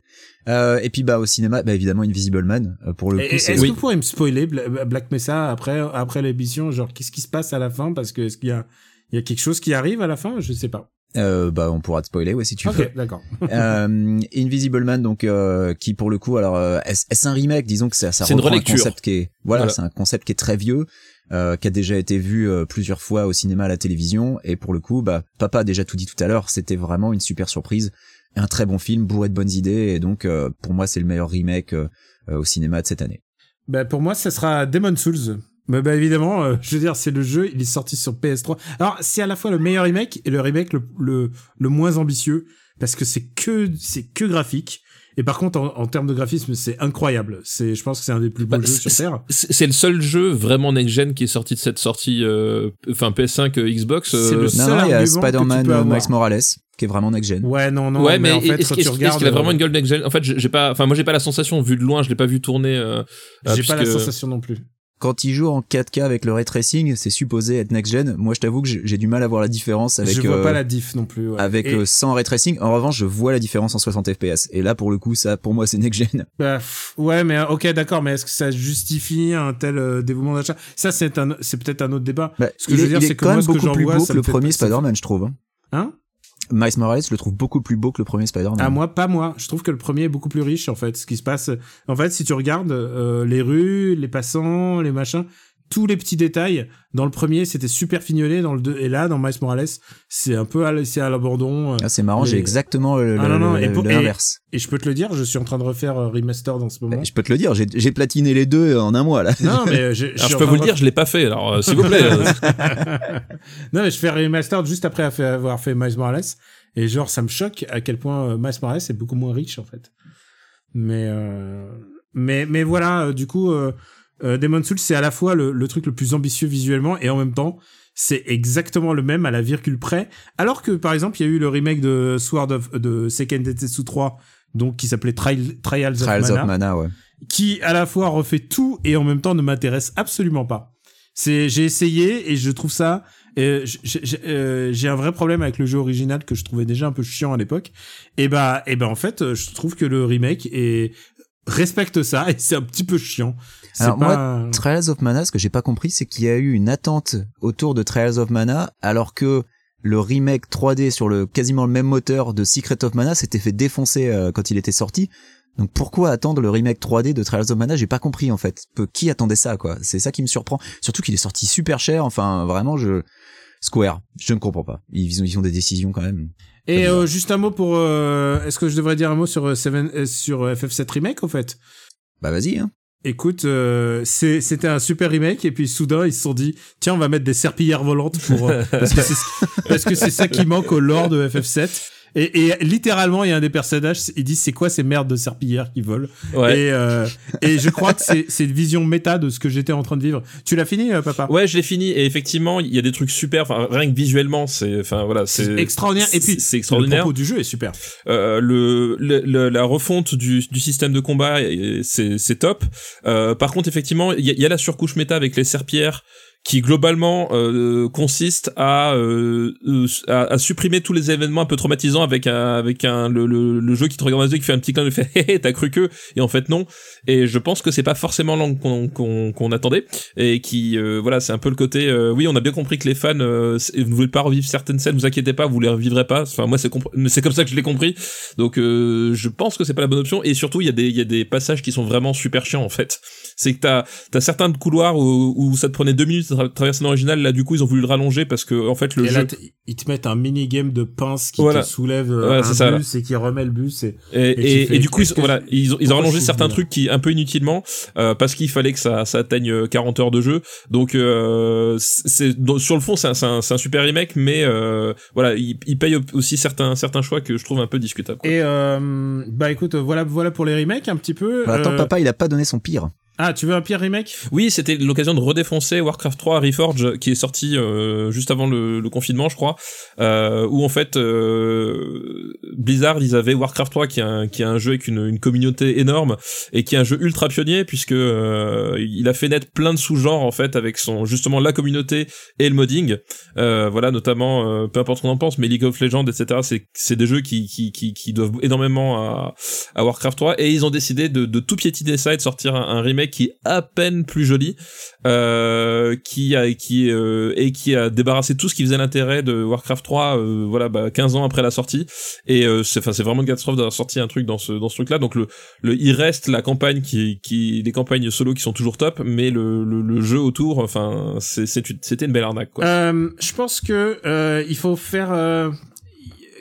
Euh, et puis, bah, au cinéma, bah, évidemment, Invisible Man, euh, pour le Et- coup, Est-ce Oui. que vous pourriez me spoiler Bla- Black Mesa après, après l'émission? Genre, qu'est-ce qui se passe à la fin? Parce que est-ce qu'il y a, il y a quelque chose qui arrive à la fin? Je sais pas. Euh, bah, on pourra te spoiler, ouais, si tu veux. Ok, d'accord. euh, Invisible Man, donc, euh, qui pour le coup, alors, euh, est-ce est-ce un remake? Disons que ça, ça C'est une reprend un relecture. concept qui est, voilà, Voilà. c'est un concept qui est très vieux, euh, qui a déjà été vu euh, plusieurs fois au cinéma, à la télévision, et pour le coup, bah, papa a déjà tout dit tout à l'heure, c'était vraiment une super surprise, un très bon film, bourré de bonnes idées, et donc, euh, pour moi, c'est le meilleur remake euh, euh, au cinéma de cette année. Bah, pour moi, ça sera Demon Souls. Bah, bah, évidemment, euh, je veux dire, c'est le jeu, il est sorti sur PS3. Alors, c'est à la fois le meilleur remake et le remake le, le, le moins ambitieux, parce que c'est que, c'est que graphique. Et par contre, en, en termes de graphisme, c'est incroyable. C'est, je pense que c'est un des plus beaux Bah, jeux c'est- sur Terre. C'est le seul jeu vraiment next-gen qui est sorti de cette sortie, euh, enfin PS5, euh, Xbox. C'est le seul Non, non, il y a Spider-Man. Miles Morales, qui est vraiment next-gen. Ouais, non, non, ouais, mais, mais, en fait, est-ce quand qu'il regardes. a vraiment une gueule next-gen En fait, j'ai pas, enfin moi j'ai pas la sensation vu de loin, je l'ai pas vu tourner. Euh, euh, J'ai pas la sensation non plus. Quand il joue en 4K avec le ray tracing, c'est supposé être next-gen. Moi, je t'avoue que j'ai du mal à voir la différence avec je vois euh, pas la diff non plus. ouais. avec Et- euh, sans ray tracing. En revanche, je vois la différence en 60 FPS. Et là, pour le coup, ça, pour moi, c'est next-gen. Bah, pff, ouais, mais euh, ok, d'accord, mais est-ce que ça justifie un tel euh, dévouement d'achat? Ça, c'est un, c'est peut-être un autre débat. Bah, Ce que je veux est, dire, c'est que quand moi, même ce que beaucoup j'en plus vois, beau que le premier Spider-Man, je trouve. hein? Miles Morales, je le trouve beaucoup plus beau que le premier Spider-Man. Ah moi, pas moi. Je trouve que le premier est beaucoup plus riche en fait. Ce qui se passe, en fait, si tu regardes euh, les rues, les passants, les machins, tous les petits détails. Dans le premier, c'était super fignolé. Dans le deux, et là, dans Miles Morales, c'est un peu à, laisser à l'abandon. Ah, c'est marrant, j'ai exactement le- Ah, le- et l'inverse. Et je peux te le dire, je suis en train de refaire euh, remaster dans ce moment. Eh, Je peux te le dire, j'ai platiné les deux en un mois là. Non, mais Alors je en peux vous le dire, je l'ai pas fait. Alors euh, s'il vous plaît. euh, non, mais je fais remaster juste après avoir fait Miles Morales. Et genre, ça me choque à quel point euh, Miles Morales est beaucoup moins riche, en fait. Mais, euh, mais, mais voilà, euh, du coup, euh, Demon's Souls, c'est à la fois le, le truc le plus ambitieux visuellement et en même temps, c'est exactement le même à la virgule près. Alors que, par exemple, il y a eu le remake de Sword of, de Seiken Densetsu 3, donc qui s'appelait Trial- Trials, Trials of Mana of Mana, ouais. qui à la fois refait tout et en même temps ne m'intéresse absolument pas. C'est j'ai essayé et je trouve ça euh, euh, j'ai un vrai problème avec le jeu original que je trouvais déjà un peu chiant à l'époque. Et bah et ben en fait, euh, je trouve que le remake est respecte ça et c'est un petit peu chiant. Alors, moi, Trials of Mana, ce que j'ai pas compris, c'est qu'il y a eu une attente autour de Trials of Mana, alors que le remake 3D sur le quasiment le même moteur de Secret of Mana s'était fait défoncer euh, quand il était sorti. Donc pourquoi attendre le remake 3D de Trials of Mana? J'ai pas compris en fait. Peu- Qui attendait ça quoi? C'est ça qui me surprend. Surtout qu'il est sorti super cher. Enfin vraiment je Square, je ne comprends pas. Ils ont ils ont des décisions quand même. Et euh, juste un mot pour euh, est-ce que je devrais dire un mot sur euh, Seven- euh, sur euh, FF7 remake en fait? Bah vas-y. Hein. Écoute, euh, c'était un super remake et puis soudain ils se sont dit tiens on va mettre des serpillères volantes pour parce que c'est ce- parce que c'est ça qui manque au lore de FF7 Et, et littéralement, il y a un des personnages, il dit c'est quoi ces merdes de serpillères qui volent Ouais. et, euh, et je crois que c'est une vision méta de ce que j'étais en train de vivre. Tu l'as fini, euh, papa? Ouais, je l'ai fini et effectivement, il y a des trucs super. Enfin, rien que visuellement, c'est, enfin voilà, c'est extraordinaire. Et puis, c'est- extraordinaire. Le propos du jeu est super. Euh, le, le- le- la refonte du, du système de combat, c'est top. Euh, par contre, effectivement, il y y a la surcouche méta avec les serpillères qui globalement euh, consiste à, euh, euh, à à supprimer tous les événements un peu traumatisants avec un avec un le, le, le jeu qui te regarde dans les yeux qui fait un petit clin de fait hé t'as cru que? Et en fait non. Et je pense que c'est pas forcément l'angle qu'on qu'on qu'on attendait. Et qui euh, voilà c'est un peu le côté euh, oui on a bien compris que les fans euh, ne voulaient pas revivre certaines scènes vous inquiétez pas vous les revivrez pas. Enfin moi c'est c'est comme ça que je l'ai compris. Donc je pense que c'est pas la bonne option. Et surtout il y a des il y a des passages qui sont vraiment super chiants en fait. C'est que t'as t'as certains couloirs où, où ça te prenait deux minutes de tra- traverser l'original là du coup ils ont voulu le rallonger parce que en fait le et jeu là, ils te mettent un mini game de pince qui Voilà. te soulève euh, Ouais, un ça, bus et qui remet le bus. Et... Et, Et tu et, fais, et du coup, ils, voilà, ont, ils ont pourquoi rallongé certains trucs qui un peu inutilement euh, parce qu'il fallait que ça, ça atteigne euh, 40 heures de jeu. Donc, euh, c'est sur le fond, c'est un, c'est un, c'est un super remake, mais euh, voilà, il, il paye aussi certains certains choix que je trouve un peu discutables. quoi. Et euh, bah écoute, voilà, voilà pour les remakes un petit peu. Bah, attends, Euh, papa, il a pas donné son pire. Ah, tu veux un pire remake? Oui, c'était l'occasion de redéfoncer Warcraft 3 Reforge qui est sorti euh, juste avant le, le confinement, je crois, euh, où en fait euh, Blizzard ils avaient Warcraft 3 qui est un, qui est un jeu avec une, une communauté énorme et qui est un jeu ultra pionnier puisque euh, il a fait naître plein de sous-genres en fait avec son justement la communauté et le modding, euh, voilà notamment euh, peu importe ce qu'on en pense, mais League of Legends etc. C'est c'est des jeux qui qui qui, qui doivent énormément à, à Warcraft 3 et ils ont décidé de, de tout piétiner ça et de sortir un, un remake qui est à peine plus joli euh, qui a qui euh, et qui a débarrassé tout ce qui faisait l'intérêt de Warcraft 3 euh, voilà bah, 15 ans après la sortie et c'est enfin c'est vraiment une catastrophe d'avoir sorti un truc dans ce dans ce truc là donc le le il reste la campagne qui qui les campagnes solo qui sont toujours top mais le le, jeu autour enfin c'est c'était une belle arnaque Je pense que il faut faire.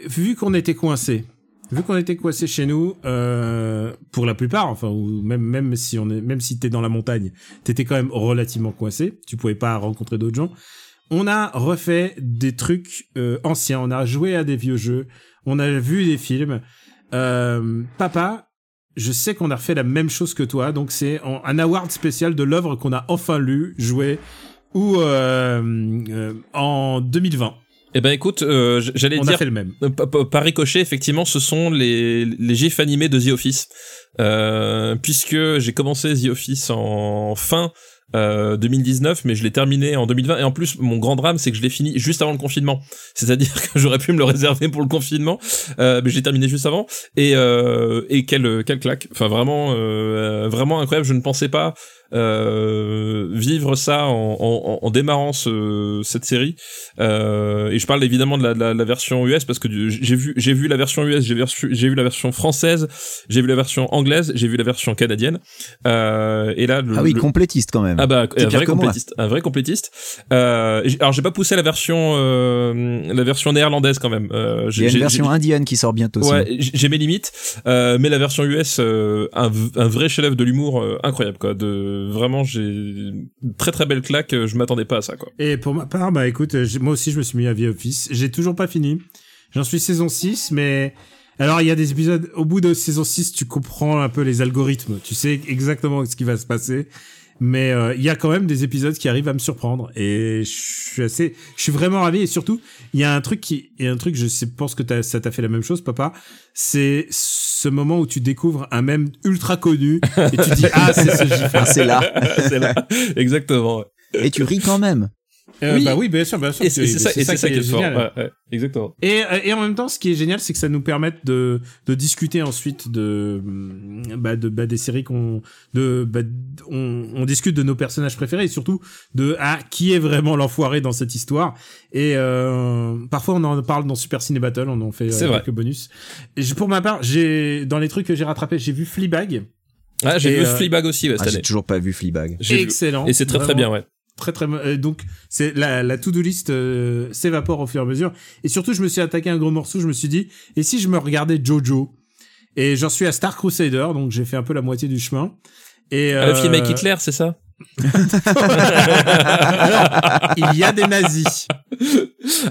vu qu'on était coincé, vu qu'on était coincé chez nous, euh, pour la plupart, enfin, ou même même si on est, même si t'es dans la montagne, t'étais quand même relativement coincé. Tu pouvais pas rencontrer d'autres gens. On a refait des trucs euh, anciens. On a joué à des vieux jeux. On a vu des films. Euh, papa, je sais qu'on a refait la même chose que toi. Donc c'est un award spécial de l'œuvre qu'on a enfin lu, joué ou euh, euh, en 2020. Eh ben écoute euh, j'allais On dire a fait le même. Euh, pa- pa- Par ricochet, effectivement, ce sont les, les gifs animés de The Office. Euh, puisque j'ai commencé The Office en fin euh, 2019, mais je l'ai terminé en 2020. Et en plus, mon grand drame, c'est que je l'ai fini juste avant le confinement. C'est-à-dire que j'aurais pu me le réserver pour le confinement, euh, mais j'ai terminé juste avant. Et, euh, et quelle, quelle claque. Enfin, vraiment, euh, vraiment incroyable. Je ne pensais pas euh, vivre ça en, en, en démarrant ce, cette série. Euh, et je parle évidemment de la, de la, la version US parce que j'ai vu j'ai vu la version US, j'ai j'ai vu la version française, j'ai vu la version anglaise, j'ai vu la version canadienne. Euh, et là, le, Ah oui, le- complétiste quand même. ah bah un vrai complétiste, un vrai complétiste. Euh, alors j'ai pas poussé la version euh, la version néerlandaise quand même. Euh, Il y a une version indienne qui sort bientôt. Ouais, j'ai mes limites, euh, mais la version US, euh, un, un vrai chef-d'œuvre de l'humour euh, incroyable quoi. De vraiment, j'ai très très belle claque. Je m'attendais pas à ça quoi. Et pour ma part, bah écoute, euh, moi aussi je me suis mis à The Office. J'ai toujours pas fini. J'en suis saison 6, mais alors il y a des épisodes, au bout de saison 6, tu comprends un peu les algorithmes. Tu sais exactement ce qui va se passer. Mais euh, il y a quand même des épisodes qui arrivent à me surprendre et je suis assez, je suis vraiment ravi et surtout il y a un truc qui, il y a un truc, je sais, pense que t'as- ça t'a fait la même chose, papa. C'est ce moment où tu découvres un mème ultra connu et tu dis ah c'est ce gif. Ah, c'est là. c'est là, exactement. Et tu ris quand même. Euh, Oui. Bah oui, bien sûr, bien sûr. Et c'est ça, et c'est ça qui est fort. génial. Ouais, ouais, exactement. Et, euh, et en même temps, ce qui est génial, c'est que ça nous permet de, de discuter ensuite de, hum, bah, de bah, des séries qu'on, de, bah, on, on discute de nos personnages préférés et surtout de ah qui est vraiment l'enfoiré dans cette histoire. Et euh, parfois on en parle dans Super Ciné Battle, on en fait euh, quelques bonus. Et j'ai- pour ma part, j'ai dans les trucs que j'ai rattrapés, j'ai vu Fleabag, Ah, j'ai vu euh, Fleabag aussi ouais, Ah, cette j'ai année. toujours pas vu Fleabag. J'ai vu. excellent, Et c'est très très bien ouais. Très très euh, donc c'est la la to-do list euh, s'évapore au fur et à mesure. Et surtout je me suis attaqué à un gros morceau je me suis dit et si je me regardais Jojo? Et j'en suis à Star Crusader donc j'ai fait un peu la moitié du chemin. Et Ah, le euh, film avec Hitler, c'est ça? Il y a des nazis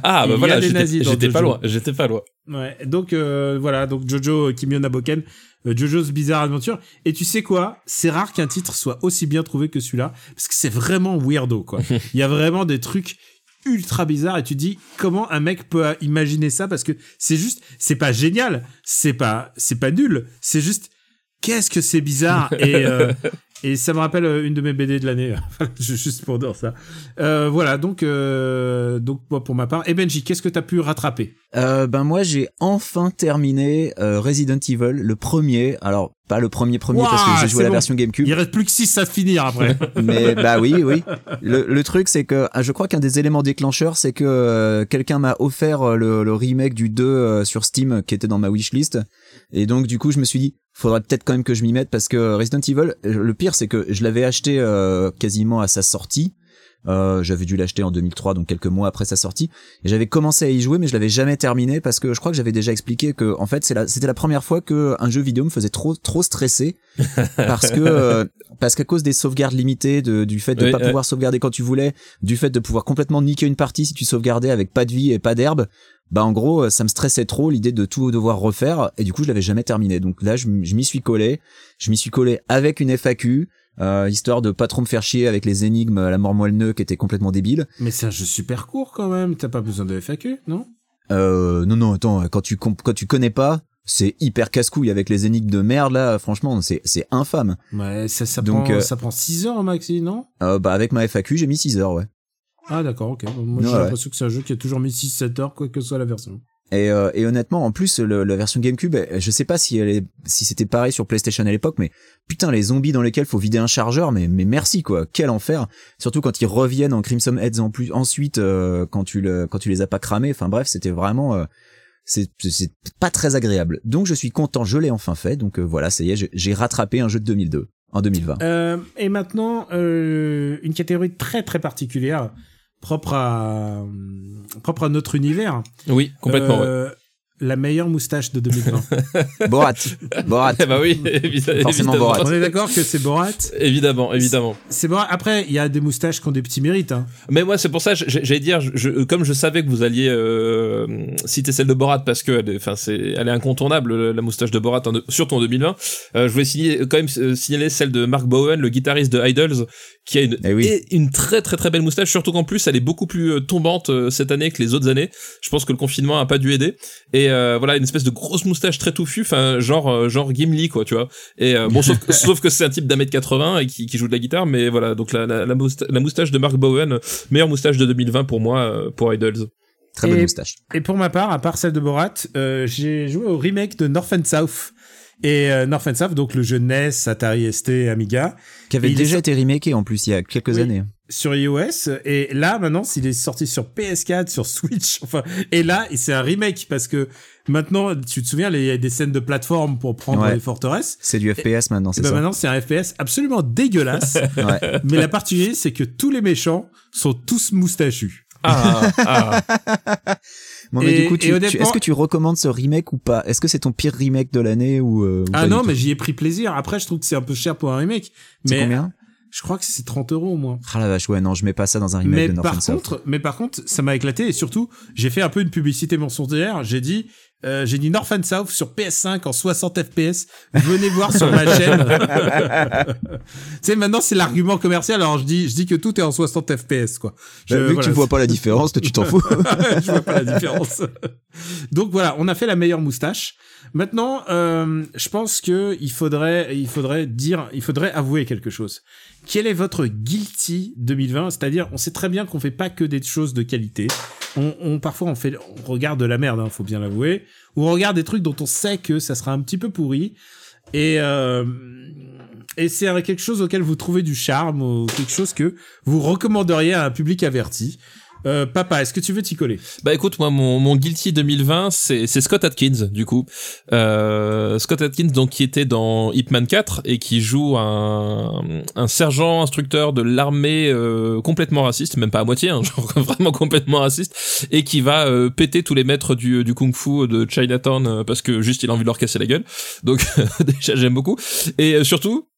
Ah bah voilà, j'étais pas loin, j'étais pas loin. Ouais, donc euh, voilà, donc Jojo Kimio Naboken, euh, Jojo's Bizarre Adventure. Et tu sais quoi? C'est rare qu'un titre soit aussi bien trouvé que celui-là, parce que c'est vraiment weirdo, quoi. Il y a vraiment des trucs ultra bizarres et tu dis comment un mec peut imaginer ça? Parce que c'est juste c'est pas génial c'est pas c'est pas nul c'est juste qu'est-ce que c'est bizarre? Et euh, et ça me rappelle euh, une de mes BD de l'année juste pour dire ça euh, voilà donc euh, donc moi pour ma part et Benji qu'est-ce que t'as pu rattraper? Euh, ben moi j'ai enfin terminé euh, Resident Evil, le premier. Alors pas le premier premier parce que j'ai joué à la bon. version GameCube. il reste plus que 6 à finir après Mais bah oui, oui. Le, le truc, c'est que ah, je crois qu'un des éléments déclencheurs, c'est que euh, quelqu'un m'a offert le, le remake du 2 euh, sur Steam qui était dans ma wishlist. Et donc du coup, je me suis dit, faudrait peut-être quand même que je m'y mette parce que Resident Evil, le pire, c'est que je l'avais acheté euh, quasiment à sa sortie. Euh, j'avais dû l'acheter en 2003, donc quelques mois après sa sortie. Et j'avais commencé à y jouer, mais je l'avais jamais terminé parce que je crois que j'avais déjà expliqué que, en fait, la, c'était la première fois que un jeu vidéo me faisait trop, trop stresser parce que, euh, parce qu'à cause des sauvegardes limitées, de, du fait de Oui, pas ouais. pouvoir sauvegarder quand tu voulais, du fait de pouvoir complètement niquer une partie si tu sauvegardais avec pas de vie et pas d'herbe, bah en gros, euh, ça me stressait trop l'idée de tout devoir refaire et du coup, je l'avais jamais terminé. Donc là, je, m'y suis collé, je m'y suis collé avec une FAQ. Euh, histoire de pas trop me faire chier avec les énigmes à la mort moelle qui étaient complètement débiles. mais c'est un jeu super court quand même t'as pas besoin de FAQ non? Euh, non, non, attends, quand tu, quand tu connais pas, c'est hyper casse-couille avec les énigmes de merde là, franchement, c'est, c'est infâme. ouais ça ça Donc, prend euh, ça prend 6 heures maxi non? Euh, bah, avec ma FAQ, j'ai mis 6 heures, ouais. Ah d'accord ok Bon, moi j'ai ouais. l'impression que c'est un jeu qui a toujours mis 6-7 heures quoi que soit la version Et, euh, et honnêtement, en plus, le- la version GameCube, elle- je sais pas si elle est, si c'était pareil sur PlayStation à l'époque, mais putain, les zombies dans lesquels faut vider un chargeur, mais, mais merci quoi, quel enfer. Surtout quand ils reviennent en Crimson Heads en plus, ensuite, euh, quand tu le, quand tu les as pas cramés. Enfin bref, c'était vraiment, euh, c'est, c'est pas très agréable. Donc je suis content, je l'ai enfin fait. Donc euh, voilà, ça y est, j'ai- j'ai rattrapé un jeu de 2002 en 2020. Euh, et maintenant, euh, une catégorie très très particulière, propre à propre à notre univers. Oui, complètement. ouais. La meilleure moustache de 2020. Borat, Borat. Eh bah oui, évi- Forcément évidemment. Borat. On est d'accord que c'est Borat. Évidemment, évidemment. C'est Borat. Après, il y a des moustaches qui ont des petits mérites. Hein. Mais moi, c'est pour ça, j'allais dire, je, je- comme je savais que vous alliez euh, citer celle de Borat parce que, elle est- enfin, c'est, elle est incontournable, la moustache de Borat, en, surtout en 2020. Euh, je voulais signaler, quand même euh, signaler celle de Mark Bowen, le guitariste de Idols, qui a une, Eh oui. et une très très très belle moustache, surtout qu'en plus, elle est beaucoup plus tombante cette année que les autres années. Je pense que le confinement a pas dû aider. Et euh, voilà, une espèce de grosse moustache très touffue, enfin, genre euh, genre Gimli quoi, tu vois. Et euh, bon, sauf, sauf que c'est un type d'un mètre 80 et qui, qui joue de la guitare, mais voilà, donc la, la, la, mousta- la moustache de Mark Bowen, meilleure moustache de 2020 pour moi, pour Idols. Très bonne Et- moustache. Et pour ma part, à part celle de Borat, euh, j'ai joué au remake de North and South. Et euh, North and South, donc le jeu NES, Atari ST, Amiga, Qui avait est déjà été remaké en plus il y a quelques Oui. années. Sur iOS. Et là, maintenant, s'il est sorti sur PS4, sur Switch, enfin, et là, c'est un remake parce que maintenant, tu te souviens, il y a des scènes de plateforme pour prendre Ouais. les forteresses. C'est du FPS maintenant, c'est ben ça. maintenant, c'est un FPS absolument dégueulasse. Ouais. mais la particularité, c'est que tous les méchants sont tous moustachus. Ah, ah. Bon, mais Et- du coup, tu, est-ce que tu recommandes ce remake ou pas? Est-ce que c'est ton pire remake de l'année ou, euh, ou Ah non, mais j'y ai pris plaisir. Après, je trouve que c'est un peu cher pour un remake. C'est Mais combien? Je crois que c'est 30 euros au moins. Ah la vache, ouais, non, je mets pas ça dans un remake Mais de North par and South. contre, mais par contre, ça m'a éclaté et surtout, j'ai fait un peu une publicité mensongère. J'ai dit, euh, j'ai dit North and South sur PS5 en 60 FPS. Venez voir sur ma chaîne. tu sais, maintenant c'est l'argument commercial. Alors je dis, je dis que tout est en 60 FPS quoi. Je, Bah, vu que tu vois pas la différence, tu t'en fous. je vois pas la différence. Donc voilà, on a fait la meilleure moustache. Maintenant, euh, je pense que il faudrait, il faudrait dire, il faudrait avouer quelque chose. Quel est votre guilty 2020 C'est-à-dire, on sait très bien qu'on fait pas que des choses de qualité. On, on parfois on fait, on regarde de la merde, hein, faut bien l'avouer, ou on regarde des trucs dont on sait que ça sera un petit peu pourri. Et euh, et c'est quelque chose auquel vous trouvez du charme ou quelque chose que vous recommanderiez à un public averti. Euh, papa, est-ce que tu veux t'y coller? Bah écoute, moi mon, mon guilty 2020 c'est Scott Atkins du coup. Euh, Scott Atkins donc qui était dans Hitman 4 et qui joue un, un sergent instructeur de l'armée euh, complètement raciste, même pas à moitié, hein, genre vraiment complètement raciste, et qui va euh, péter tous les maîtres du, du kung-fu de Chinatown euh, parce que juste il a envie de leur casser la gueule. Donc déjà j'aime beaucoup. Et euh, surtout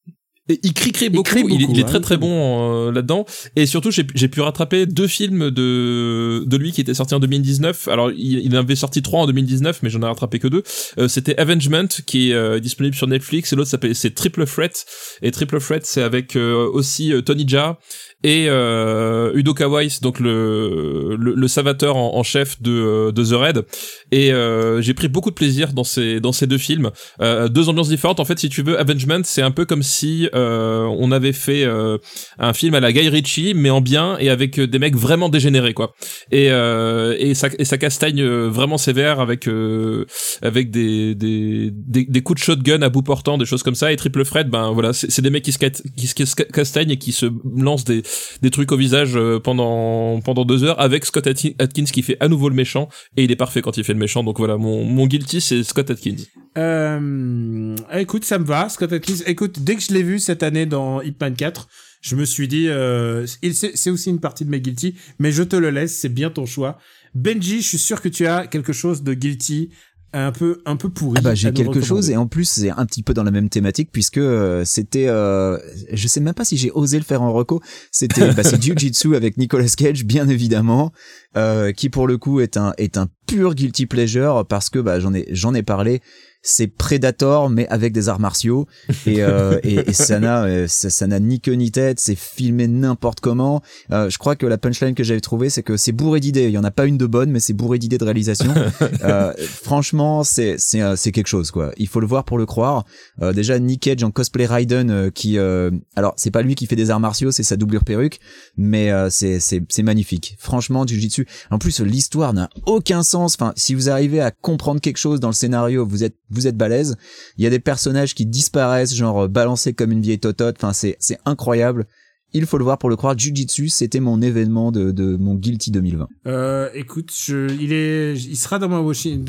Et il cricrait beaucoup, crie il, beaucoup, il est hein. très très bon euh, là-dedans. Et surtout, j'ai pu rattraper deux films de de lui qui étaient sortis en 2019. Alors, il, il en avait sorti trois en 2019, mais j'en ai rattrapé que deux. Euh, C'était Avengement, qui est euh, disponible sur Netflix, et l'autre s'appelle c'est Triple Threat. Et Triple Threat, c'est avec aussi Tony Jaa et Udo Kawais, donc le le, le salvateur en, en chef de de The Raid. Et j'ai pris beaucoup de plaisir dans ces dans ces deux films. Deux ambiances différentes. En fait, si tu veux, Avengement, c'est un peu comme si euh, on avait fait euh, un film à la Guy Ritchie, mais en bien et avec euh, des mecs vraiment dégénérés, quoi. Et euh, et ça et ça castagne euh, vraiment sévère avec euh, avec des, des des coups de shotgun à bout portant, des choses comme ça. Et Triple Threat, ben voilà, c'est des mecs qui se qui se castagnent et qui se lancent des des trucs au visage euh, pendant pendant deux heures avec Scott Atki- Atkins qui fait à nouveau le méchant et il est parfait quand il fait le méchant. Donc voilà, mon mon guilty c'est Scott Atkins. Euh, écoute, ça me va, Scott Atkins. Écoute, dès que je l'ai vu cette année dans Hitman 4, je me suis dit, euh, c'est aussi une partie de mes guilty, mais je te le laisse, c'est bien ton choix. Benji, je suis sûr que tu as quelque chose de guilty, un peu, un peu pourri. Ah bah j'ai quelque chose et en plus c'est un petit peu dans la même thématique puisque euh, c'était euh, je sais même pas si j'ai osé le faire en reco c'était bah, c'est Jiu-Jitsu avec Nicolas Cage bien évidemment euh, qui pour le coup est un est un pur guilty pleasure parce que bah j'en ai j'en ai parlé c'est Predator mais avec des arts martiaux et euh, et, et ça n'a euh, ça n'a ni queue ni tête c'est filmé n'importe comment Euh, je crois que la punchline que j'avais trouvée c'est que c'est bourré d'idées il y en a pas une de bonne mais c'est bourré d'idées de réalisation euh, franchement, c'est c'est euh, c'est quelque chose quoi. Il faut le voir pour le croire. Euh, déjà Nick Cage en cosplay Raiden euh, qui euh, alors c'est pas lui qui fait des arts martiaux, c'est sa doublure perruque, mais euh, c'est c'est c'est magnifique. Franchement, Jiu-Jitsu. En plus, l'histoire n'a aucun sens. Enfin, si vous arrivez à comprendre quelque chose dans le scénario, vous êtes vous êtes balèze. Il y a des personnages qui disparaissent, genre euh, balancés comme une vieille totote. Enfin, c'est c'est incroyable. Il faut le voir pour le croire. Jiu-Jitsu, c'était mon événement de, de mon Guilty 2020. Euh, écoute, je, il est, il sera dans ma watching.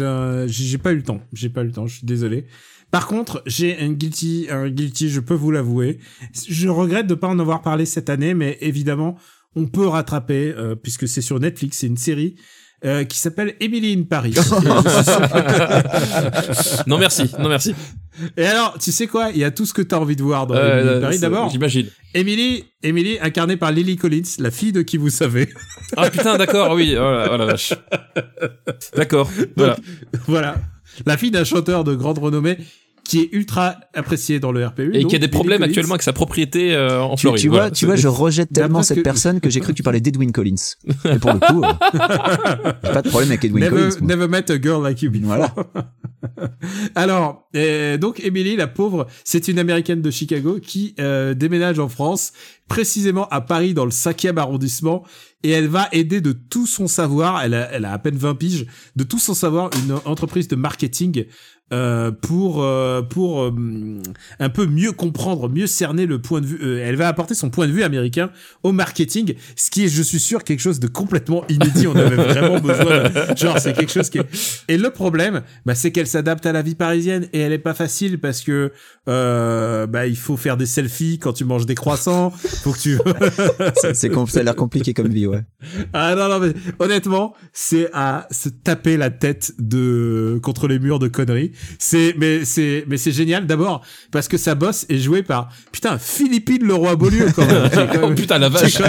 j'ai pas eu le temps. J'ai pas eu le temps. Je suis désolé. Par contre, j'ai un guilty, un guilty. Je peux vous l'avouer. Je regrette de pas en avoir parlé cette année, mais évidemment, on peut rattraper euh, puisque c'est sur Netflix. C'est une série. Euh, qui s'appelle Emily in Paris. non merci, non merci. Et alors, tu sais quoi? Il y a tout ce que tu as envie de voir dans Euh, Emily in euh, Paris. D'abord, j'imagine. Emily, Emily incarnée par Lily Collins, la fille de qui vous savez. Ah putain, d'accord, oui, oh la, oh la vache. D'accord, voilà. voilà. La fille d'un chanteur de grande renommée qui est ultra apprécié dans le RPU. Et donc qui a des problèmes Collins. actuellement avec sa propriété euh, en Floride. tu vois, voilà. tu vois, je rejette tellement cette que- personne que j'ai cru que tu parlais d'Edwin Collins. Et pour le coup, euh, j'ai pas de problème avec Edwin Never, Collins. moi. never met a girl like you before. Voilà. Alors, euh, donc Emily, la pauvre, c'est une américaine de Chicago qui euh, déménage en France, précisément à Paris dans le 5e arrondissement, et elle va aider de tout son savoir, elle a, elle a à peine 20 piges, de tout son savoir une entreprise de marketing euh, pour euh, pour euh, un peu mieux comprendre, mieux cerner le point de vue. euh, elle va apporter son point de vue américain au marketing, ce qui est, je suis sûr, quelque chose de complètement inédit. On avait vraiment besoin. De, genre, c'est quelque chose qui. Est... Et le problème, bah, c'est qu'elle s'adapte à la vie parisienne et elle est pas facile parce que euh, bah il faut faire des selfies quand tu manges des croissants. Faut que tu. C'est- ça a l'air compliqué comme vie, ouais. Ah non non mais honnêtement c'est à se taper la tête de contre les murs de conneries. C'est mais c'est mais c'est génial d'abord parce que sa boss est jouée par putain Philippine le roi Beaulieu quand même. Oh putain, la vache.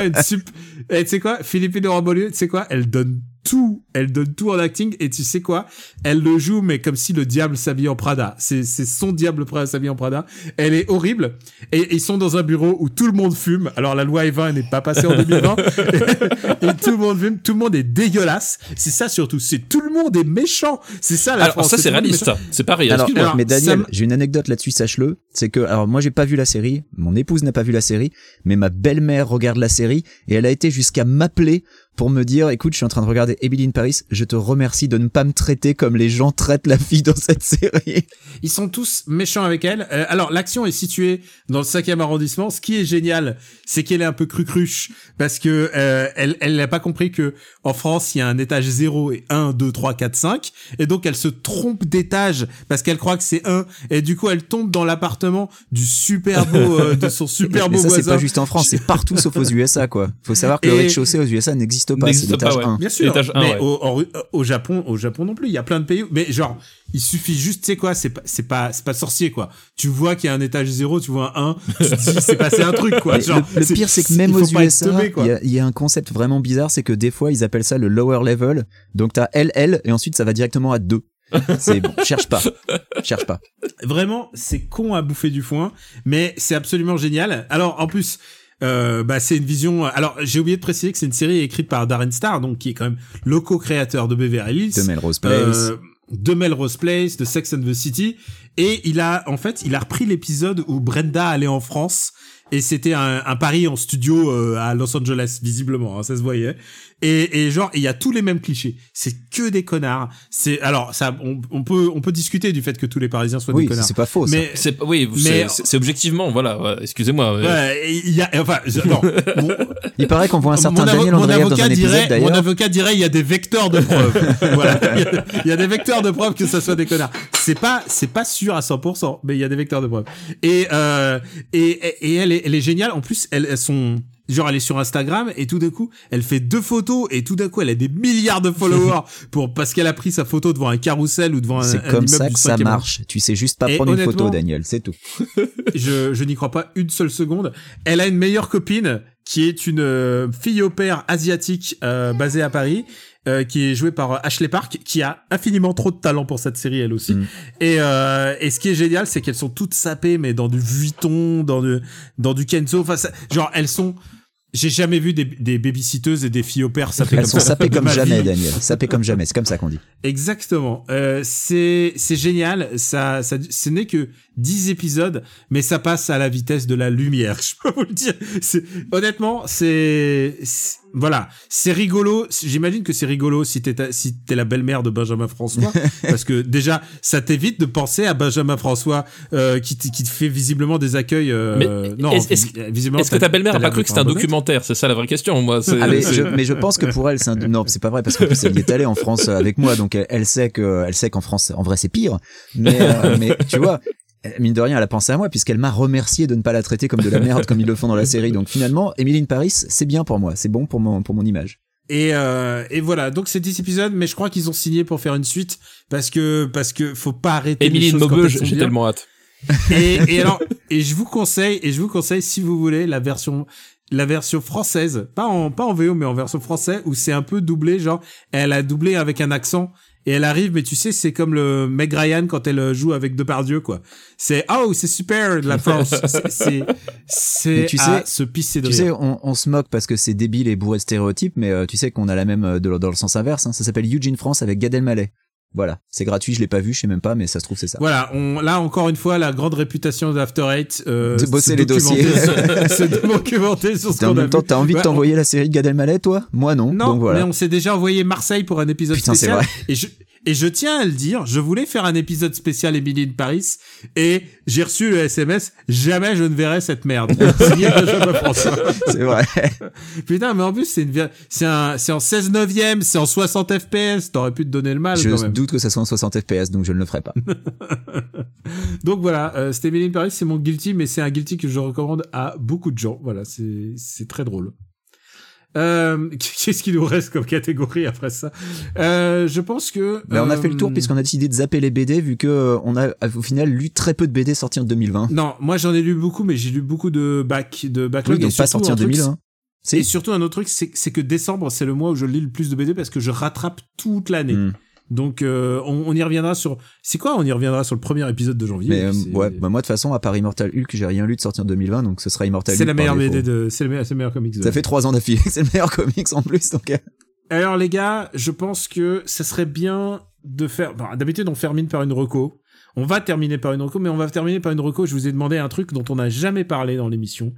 Et tu sais quoi Philippine le roi Beaulieu tu sais quoi elle donne tout. Elle donne tout en acting et tu sais quoi? Elle le joue mais comme si le diable s'habille en Prada. C'est c'est son diable Prada s'habille en Prada. Elle est horrible. Et ils sont dans un bureau où tout le monde fume. Alors la loi Evin n'est pas passée en 2020 et tout le monde fume, tout le monde est dégueulasse. C'est ça surtout, c'est tout le monde est méchant. C'est ça la Alors France. ça c'est réaliste, c'est pareil. Alors, alors, mais Daniel, j'ai une anecdote là-dessus, sache-le. C'est que, alors moi j'ai pas vu la série, mon épouse n'a pas vu la série, mais ma belle-mère regarde la série. Et elle a été jusqu'à m'appeler pour me dire, écoute, je suis en train de regarder Emily in Paris, je te remercie de ne pas me traiter comme les gens traitent la fille dans cette série. Ils sont tous méchants avec elle. Euh, alors l'action est située dans le cinquième arrondissement. Ce qui est génial, c'est qu'elle est un peu crucruche parce que euh, elle elle n'a pas compris que en France il y a un étage 0 et 1, 2, 3, 4, 5 et donc elle se trompe d'étage parce qu'elle croit que c'est 1 et du coup elle tombe dans l'appart appartement du super beau, euh, de son super Mais beau ça, c'est pas juste en France, c'est partout sauf aux USA, quoi. Faut savoir que le rez-de-chaussée aux USA n'existe pas, c'est l'étage ouais. 1. Bien sûr, mais ouais. au, au, au Japon, au Japon non plus, il y a plein de pays. où- Mais genre, il suffit juste, tu sais quoi, c'est pas, c'est pas, c'est pas sorcier quoi. Tu vois qu'il y a un étage zéro, tu vois un 1, tu te dis c'est passé un truc quoi. Genre, le, le pire, c'est que même aux USA, il y, y a un concept vraiment bizarre, c'est que des fois, ils appellent ça le lower level. Donc, t'as LL, et ensuite, ça va directement à 2. C'est bon, cherche pas. Cherche pas. Vraiment, c'est con à bouffer du foin, mais c'est absolument génial. Alors, en plus, euh, bah, c'est une vision. Alors, j'ai oublié de préciser que c'est une série écrite par Darren Star, donc qui est quand même le co-créateur de Beverly Hills. De Melrose Place. Euh, de Melrose Place, de Sex and the City, et il a en fait il a repris l'épisode où Brenda allait en France et c'était un, un pari en studio euh, à Los Angeles visiblement, hein, ça se voyait. Et, et genre il y a tous les mêmes clichés, c'est que des connards. C'est alors ça on, on peut on peut discuter du fait que tous les Parisiens soient Oui, des connards. c'est pas faux. Mais C'est oui, Mais- c'est- objectivement, voilà. ouais, Excusez-moi. ouais, il y a enfin non, mon- Il paraît qu'on voit un certain Daniel mon Andreev dans avocat un épisode dirait, mon avocat dirait, il y a des vecteurs de preuves. voilà, il y, a, il y a des vecteurs de preuves que ça soit des connards. C'est pas, c'est pas sûr à 100%, mais il y a des vecteurs de preuves. Et euh, et, et, et elle est, elle est géniale. En plus, elles, elles sont Genre elle est sur Instagram et tout d'un coup elle fait deux photos et tout d'un coup elle a des milliards de followers pour parce qu'elle a pris sa photo devant un carrousel ou devant un, C'est comme immeuble ça que ça marche. Tu sais juste pas Et prendre une photo, Daniel, c'est tout. je, je n'y crois pas une seule seconde. Elle a une meilleure copine qui est une euh, fille au père asiatique euh, basée à Paris. Euh, qui est jouée par Ashley Park, qui a infiniment trop de talent pour cette série elle aussi. Mm. Et, euh, et ce qui est génial, c'est qu'elles sont toutes sapées, mais dans du Vuitton, dans du dans du Kenzo. Enfin, ça- genre elles sont. J'ai jamais vu des, des babysitteuses et des filles au père sapées Elles comme sont sapées comme ma jamais, vie. Daniel. Sapées comme jamais, c'est comme ça qu'on dit. Exactement. Euh, c'est c'est génial. Ça, ça, ce n'est que 10 épisodes, mais ça passe à la vitesse de la lumière. Je peux vous le dire. C'est honnêtement, c'est c'est- voilà, c'est rigolo. J'imagine que c'est rigolo si t'es si t'es la belle-mère de Benjamin François, parce que déjà, ça t'évite de penser à Benjamin François euh, qui te, qui te fait visiblement des accueils. euh, Mais non, est-ce- que ta belle-mère a pas cru que c'était un documentaire? C'est ça la vraie question. Moi, Ah, mais, je, mais je pense que pour elle, c'est un... non, c'est pas vrai parce qu'en plus elle y est allée en France avec moi, donc elle, elle sait que, elle sait qu'en France, en vrai, c'est pire. Mais, euh, mais tu vois, mine de rien, elle a pensé à moi puisqu'elle m'a remercié de ne pas la traiter comme de la merde comme ils le font dans la série. Donc finalement, Emily in Paris, c'est bien pour moi, c'est bon pour mon pour mon image. Et, euh, et voilà, donc c'est 10 épisodes, mais je crois qu'ils ont signé pour faire une suite parce que parce que faut pas arrêter. elles sont j'ai tellement hâte. Et, et alors, et je vous conseille, et je vous conseille si vous voulez la version, la version française, pas en pas en VO mais en version française où c'est un peu doublé, genre elle a doublé avec un accent. Et elle arrive, mais tu sais, c'est comme le Meg Ryan quand elle joue avec Depardieu, quoi. C'est oh, c'est super de la France. C'est c'est tu à sais- se pisser de Tu rire. sais, on, on se moque parce que c'est débile et bourré de stéréotypes, mais euh, tu sais qu'on a la même euh, de- dans le sens inverse. Hein. Ça s'appelle Eugene France avec Gad Elmaleh. Voilà, c'est gratuit, je l'ai pas vu, je sais même pas, mais ça se trouve c'est ça. Voilà, on, là encore une fois, la grande réputation d'After Eight. Euh, De bosser se les dossiers. se documenter sur ce en qu'on a même temps, t'as envie de Ouais, t'envoyer la série de Gad Elmaleh, toi? Moi non. Non, Donc voilà. mais on s'est déjà envoyé Marseille pour un épisode Putain, c'est spécial. vrai. Et je, et je tiens à le dire, je voulais faire un épisode spécial Emily in Paris et j'ai reçu le SMS, jamais je ne verrai cette merde. C'est vrai. Putain, mais en plus, c'est une, c'est un, c'est en 16 neuvième, c'est en 60 FPS, t'aurais pu te donner le mal quand Je même. doute que ça soit en 60 FPS, donc je ne le ferai pas. Donc voilà, euh, c'était Emily in Paris, c'est mon guilty, mais c'est un guilty que je recommande à beaucoup de gens. Voilà, c'est, c'est très drôle. Euh, qu'est-ce qu'il nous reste comme catégorie après ça? Euh, Je pense que. Mais on a fait le tour euh, puisqu'on a décidé de zapper les BD vu que euh, on a au final lu très peu de BD sortis en 2020. Non, moi j'en ai lu beaucoup, mais j'ai lu beaucoup de back, de backlog. Oui, et donc pas sorti en un truc, 2020. Et Si. surtout un autre truc, c'est c'est que décembre, c'est le mois où je lis le plus de BD parce que je rattrape toute l'année. Hmm. Donc euh, on, on y reviendra sur. C'est quoi On y reviendra sur le premier épisode de janvier. Mais euh, C'est- ouais, bah moi de toute façon à part Immortal Hulk, j'ai rien lu de sorti en 2020, donc ce sera Immortal c'est Hulk. la par meilleure. BD de. C'est le meilleur, c'est le meilleur comics. de- Ça fait trois ans d'affilée, c'est le meilleur comics en plus, donc. euh, Alors les gars, je pense que ça serait bien de faire. bon, D'habitude, on termine par une reco. On va terminer par une reco, mais on va terminer par une reco. Je vous ai demandé un truc dont on n'a jamais parlé dans l'émission.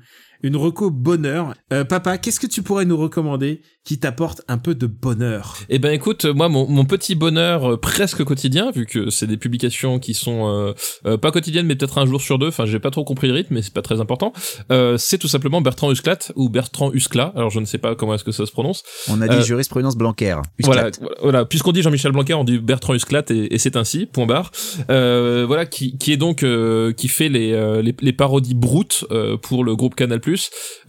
Une reco bonheur. Euh, papa, qu'est-ce que tu pourrais nous recommander qui t'apporte un peu de bonheur? Eh ben écoute, moi mon, mon petit bonheur euh, presque quotidien, vu que c'est des publications qui sont euh, euh, pas quotidiennes, mais peut-être un jour sur deux. Enfin, j'ai pas trop compris le rythme, mais c'est pas très important. Euh, c'est tout simplement Bertrand Husklat ou Bertrand Huskla. Alors je ne sais pas comment est-ce que ça se prononce. On a dit Euh, jurisprudence Blanquer. Voilà, voilà. Puisqu'on dit Jean-Michel Blanquer, on dit Bertrand Husklat et, et c'est ainsi. Point barre. Euh, voilà, qui, qui est donc euh, qui fait les, euh, les les parodies brutes euh, pour le groupe Canal+,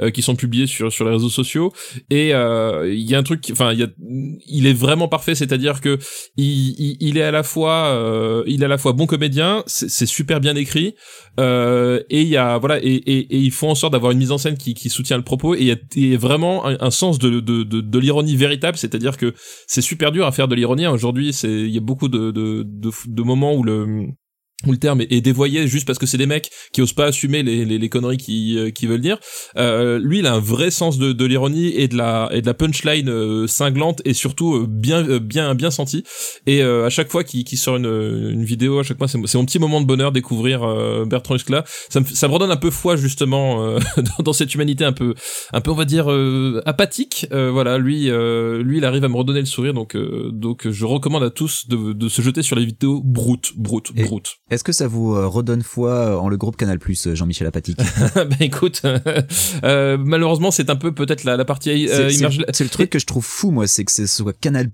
euh, qui sont publiées sur les réseaux sociaux. Et euh, il y a un truc, enfin, il il est vraiment parfait, c'est-à-dire que il, est à la fois, euh, il est à la fois bon comédien, c'est super bien écrit, euh, et il y a voilà, et, ils font en sorte d'avoir une mise en scène qui, soutient le propos, et il y a, vraiment un, sens de l'ironie véritable, c'est-à-dire que c'est super dur à faire de l'ironie. Aujourd'hui, c'est il y a beaucoup de de, de, de moments où le où le terme est, est dévoyé juste parce que c'est des mecs qui osent pas assumer les, les, les conneries qu'ils euh, qu'ils veulent dire. Euh, lui, il a un vrai sens de, de l'ironie et de la et de la punchline euh, cinglante et surtout euh, bien bien bien senti. Et euh, à chaque fois qu'il qu'il sort une, une vidéo, à chaque fois, c'est mon petit moment de bonheur découvrir euh, Bertrand Huskla. Ça me ça me redonne un peu foi justement euh, dans, dans cette humanité un peu un peu on va dire euh, apathique. Euh, voilà, lui euh, lui il arrive à me redonner le sourire donc euh, donc je recommande à tous de, de se jeter sur les vidéos brutes brutes brutes. Est-ce que ça vous euh, redonne foi euh, en le groupe Canal+, euh, Jean-Michel Apatique bah écoute, euh, malheureusement c'est un peu peut-être la, la partie euh, C'est- le truc que je trouve fou, moi, c'est que ce soit Canal+,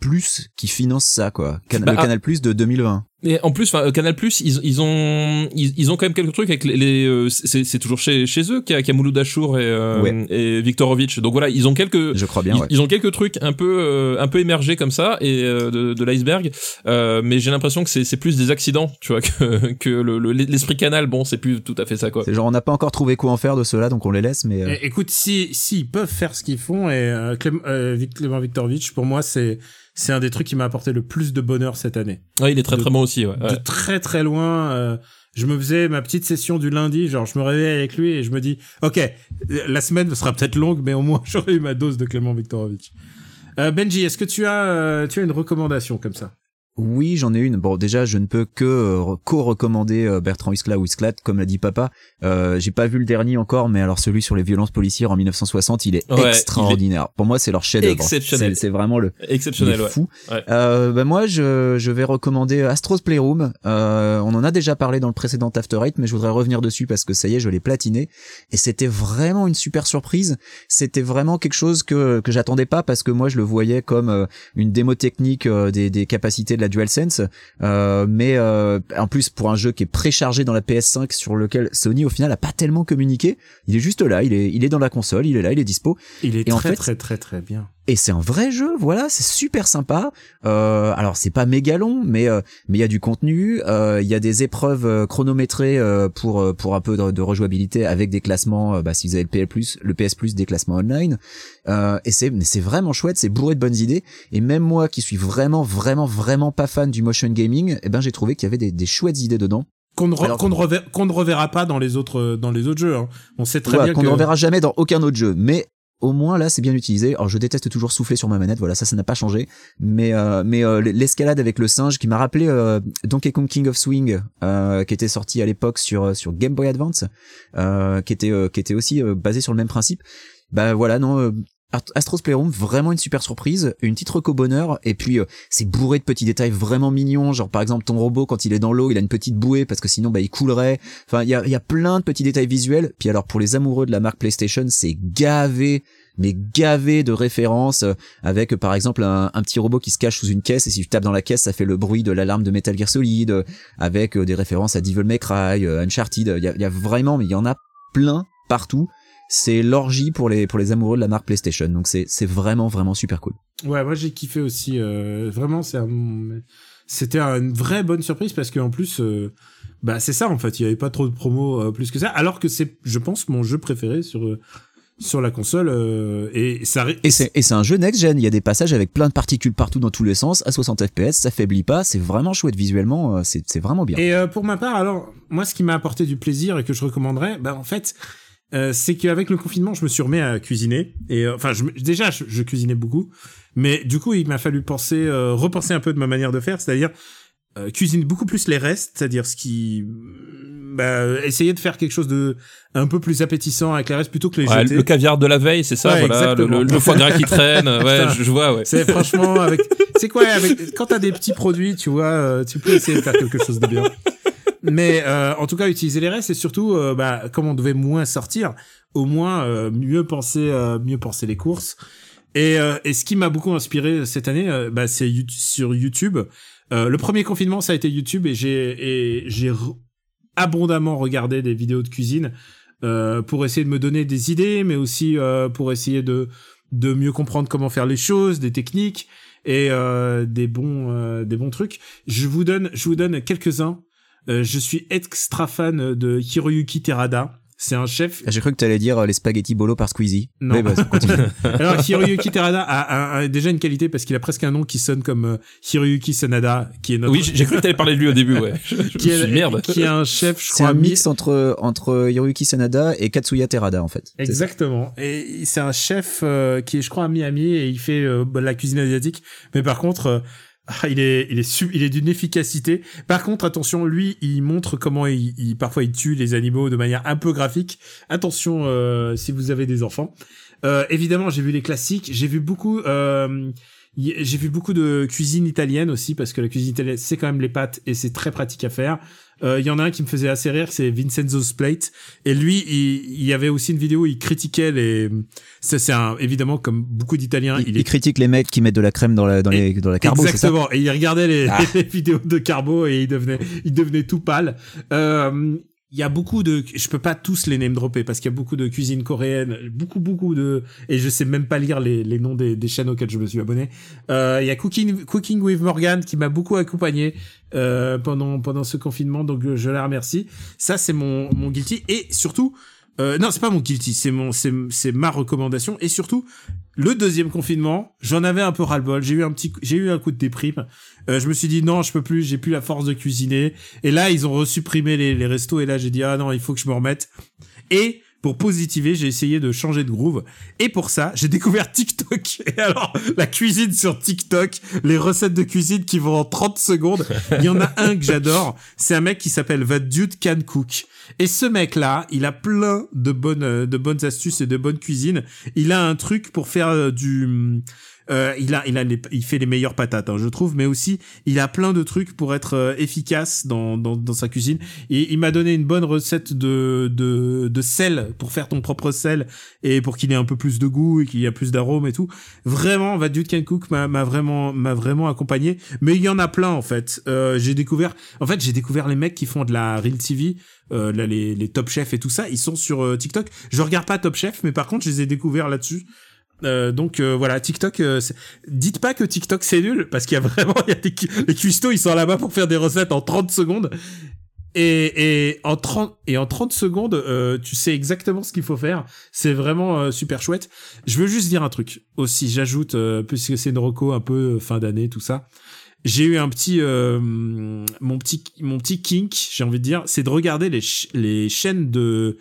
qui finance ça, quoi. Can- Bah, le. Canal+, de 2020. Et en plus, enfin, Canal Plus, ils, ils ont, ils, ils ont quand même quelques trucs avec les, les, euh, c'est, toujours chez, chez eux qu'il y a, qu'il y a Mouloud Achour et, euh, Ouais. et Viktorovic. Donc voilà, ils ont quelques, Je crois bien, ils, ouais. ils ont quelques trucs un peu, euh, un peu émergés comme ça et euh, de, de l'iceberg. Euh, mais j'ai l'impression que c'est, c'est plus des accidents, tu vois, que, que le, le- l'esprit Canal. Bon, c'est plus tout à fait ça, quoi. C'est genre, on n'a pas encore trouvé quoi en faire de cela, donc on les laisse, mais... euh, Écoute, si s'ils peuvent faire ce qu'ils font, et euh, Clém- euh, Vic- Clément Viktorovitch, pour moi, c'est c'est un des trucs qui m'a apporté le plus de bonheur cette année. Ouais, il est très de- très bon aussi. Ouais. De très très loin, euh, je me faisais ma petite session du lundi, genre je me réveillais avec lui et je me dis, ok, la semaine sera peut-être longue, mais au moins j'aurai eu ma dose de Clément Viktorovitch. Euh, Benji, est-ce que tu as euh, tu as une recommandation comme ça? Oui, j'en ai une. Bon, déjà, je ne peux que euh, co-recommander euh, Bertrand Huskla ou Husklat, comme l'a dit papa. Euh, J'ai pas vu le dernier encore, mais alors celui sur les violences policières en 1960, il est Ouais, il est extraordinaire. Pour moi, c'est leur chef-d'œuvre. Exceptionnel. C'est vraiment le, Exceptionnel, ouais. fou. Ouais. Euh, bah moi, je, je vais recommander Astros Playroom. Euh, on en a déjà parlé dans le précédent After Eight, mais je voudrais revenir dessus parce que ça y est, je l'ai platiné et c'était vraiment une super surprise. C'était vraiment quelque chose que que j'attendais pas parce que moi, je le voyais comme euh, une démo technique des, des capacités de la DualSense, euh, mais euh, en plus pour un jeu qui est préchargé dans la PS5 sur lequel Sony au final a pas tellement communiqué. Il est juste là, il est il est dans la console, il est là, il est dispo. Il est Et en très fait- très très très bien. Et c'est un vrai jeu, voilà, c'est super sympa. Euh, alors c'est pas méga long, mais euh, mais il y a du contenu, euh, il y a des épreuves euh, chronométrées euh, pour pour un peu de, de rejouabilité avec des classements. bah, si vous avez le PS Plus, le PS Plus, des classements online. Euh, et c'est mais c'est vraiment chouette, c'est bourré de bonnes idées. Et même moi qui suis vraiment vraiment vraiment pas fan du motion gaming, eh ben j'ai trouvé qu'il y avait des, des chouettes idées dedans. Qu'on ne, re- qu'on ne rever- qu'on ne reverra pas dans les autres dans les autres jeux. hein. On sait très bien qu'on que ne reverra jamais dans aucun autre jeu. Mais au moins là, c'est bien utilisé. Alors je déteste toujours souffler sur ma manette. Voilà, ça, ça n'a pas changé. Mais euh, mais euh, l'escalade avec le singe qui m'a rappelé euh, Donkey Kong King of Swing, qui était sorti à l'époque sur sur Game Boy Advance, qui était qui était aussi basé sur le même principe. Bah voilà, non. Ast- Astros Playroom, vraiment une super surprise, une petite reco bonheur, et puis euh, c'est bourré de petits détails vraiment mignons, genre par exemple ton robot quand il est dans l'eau, il a une petite bouée parce que sinon bah il coulerait. Enfin il y a, y a plein de petits détails visuels. Puis alors pour les amoureux de la marque PlayStation, c'est gavé, mais gavé de références euh, avec euh, par exemple un, un petit robot qui se cache sous une caisse et si tu tapes dans la caisse ça fait le bruit de l'alarme de Metal Gear Solid, euh, avec des références à Devil May Cry, Uncharted. Il y y a vraiment, mais il y en a plein partout. C'est l'orgie pour les pour les amoureux de la marque PlayStation. Donc c'est c'est vraiment vraiment super cool. Ouais, moi j'ai kiffé aussi. euh, vraiment, c'est c'était une vraie bonne surprise parce qu'en plus, euh, bah c'est ça en fait. Il y avait pas trop de promos euh, plus que ça. Alors que c'est, je pense, mon jeu préféré sur euh, sur la console. euh, et ça. Et c'est et c'est un jeu next gen. Il y a des passages avec plein de particules partout dans tous les sens à 60 FPS. Ça faiblit pas. C'est vraiment chouette visuellement. euh, C'est c'est vraiment bien. Et euh, pour ma part, alors moi, ce qui m'a apporté du plaisir et que je recommanderais, bah en fait. Euh, c'est qu'avec le confinement, je me suis remis à cuisiner et euh, enfin, je, déjà, je, je cuisinais beaucoup, mais du coup, il m'a fallu penser, euh, repenser un peu de ma manière de faire, c'est-à-dire euh, cuisiner beaucoup plus les restes, c'est-à-dire ce qui bah, essayer de faire quelque chose de un peu plus appétissant avec la reste plutôt que les Ouais, jeter. le caviar de la veille, c'est ça, Ouais, voilà, le, exactement. le- le foie gras qui traîne, ouais, je, je vois, ouais. C'est franchement avec c'est quoi avec quand t'as des petits produits, tu vois, euh, tu peux essayer de faire quelque chose de bien. Mais euh, en tout cas, utiliser les restes et surtout, euh, bah, comme on devait moins sortir, au moins euh, mieux penser, euh, mieux penser les courses. Et, euh, et ce qui m'a beaucoup inspiré cette année, bah, c'est sur YouTube. Le premier confinement, ça a été YouTube et j'ai j'ai abondamment regardé des vidéos de cuisine pour essayer de me donner des idées, mais aussi pour essayer de de mieux comprendre comment faire les choses, des techniques et euh, des bons euh, des bons trucs. Je vous donne je vous donne quelques uns. Euh, je suis extra fan de Hiroyuki Terada. C'est un chef. J'ai cru que t'allais dire euh, les spaghettis bolo par Squeezie. Non. Mais bah. Alors Hiroyuki Terada a, a- a déjà une qualité parce qu'il a presque un nom qui sonne comme euh, Hiroyuki Sanada, qui est notre Oui, j'ai cru que t'allais parler de lui au début, ouais. Je, je me qui est, suis dit, merde. qui est un chef, je C'est crois, un mi- mix entre entre Hiroyuki Sanada et Katsuya Terada en fait. C'est. Exactement. Et c'est un chef euh, qui est, je crois, à Miami et il fait euh, la cuisine asiatique. Mais par contre, euh, ah, il est, il est, sub- il est d'une efficacité. Par contre, attention, lui, il montre comment il, parfois il tue les animaux de manière un peu graphique. Attention, euh, si vous avez des enfants. Euh, évidemment, j'ai vu les classiques. J'ai vu beaucoup. Euh, j'ai vu beaucoup de cuisine italienne aussi parce que la cuisine italienne c'est quand même les pâtes et c'est très pratique à faire. Euh, Il y en a un qui me faisait assez rire, c'est Vincenzo's Plate. Et lui, il, y avait aussi une vidéo où il critiquait les. Ça, c'est un, évidemment comme beaucoup d'Italiens, Il, il, il est critique les mecs qui mettent de la crème dans la dans les dans la carbo, c'est ça Exactement. Et il regardait les, Ah. les vidéos de Carbo et il devenait, il devenait tout pâle. Euh, il y a beaucoup de, je peux pas tous les name dropper parce qu'il y a beaucoup de cuisine coréenne, beaucoup, beaucoup de, et je sais même pas lire les, les noms des, des chaînes auxquelles je me suis abonné. Euh, il y a Cooking, Cooking with Morgan qui m'a beaucoup accompagné, euh, pendant, pendant ce confinement, donc je la remercie. Ça, c'est mon, mon guilty. Et surtout, euh, non, c'est pas mon guilty, c'est mon, c'est, ma recommandation. Et surtout, le deuxième confinement, j'en avais un peu ras-le-bol. J'ai eu un petit, j'ai eu un coup de déprime. Euh, je me suis dit non, je peux plus, j'ai plus la force de cuisiner. Et là, ils ont resupprimé les, les restos. Et là, j'ai dit ah non, il faut que je me remette. Et pour positiver, j'ai essayé de changer de groove. Et pour ça, j'ai découvert TikTok. Et alors, la cuisine sur TikTok, les recettes de cuisine qui vont en 30 secondes. Il y en a un que j'adore. C'est un mec qui s'appelle Dude Can Cook. Et ce mec-là, il a plein de bonnes, euh, de bonnes astuces et de bonnes cuisines. Il a un truc pour faire euh, du, euh, il a, il a, les- il fait les meilleures patates, hein, je trouve, mais aussi il a plein de trucs pour être euh, efficace dans, dans, dans sa cuisine. Il m'a donné une bonne recette de, de, de sel pour faire ton propre sel et pour qu'il ait un peu plus de goût et qu'il y ait plus d'arômes et tout. Vraiment, Vad Dude Can Cook m'a m'a vraiment, m'a vraiment accompagné. Mais il y en a plein en fait. Euh, j'ai découvert, en fait, j'ai découvert les mecs qui font de la real TV. Euh, là, les, les Top Chef et tout ça, ils sont sur euh, TikTok. Je regarde pas Top Chef, mais par contre, je les ai découverts là-dessus. Euh, donc euh, voilà, TikTok. euh, dites pas que TikTok c'est nul parce qu'il y a vraiment il y a des les cuistots ils sont là-bas pour faire des recettes en 30 secondes. Et, et en 30 et en 30 secondes, euh, tu sais exactement ce qu'il faut faire. C'est vraiment euh, super chouette. Je veux juste dire un truc aussi. J'ajoute euh, puisque c'est une reco un peu fin d'année tout ça. J'ai eu un petit mon petit mon petit kink, j'ai envie de dire, c'est de regarder les les chaînes de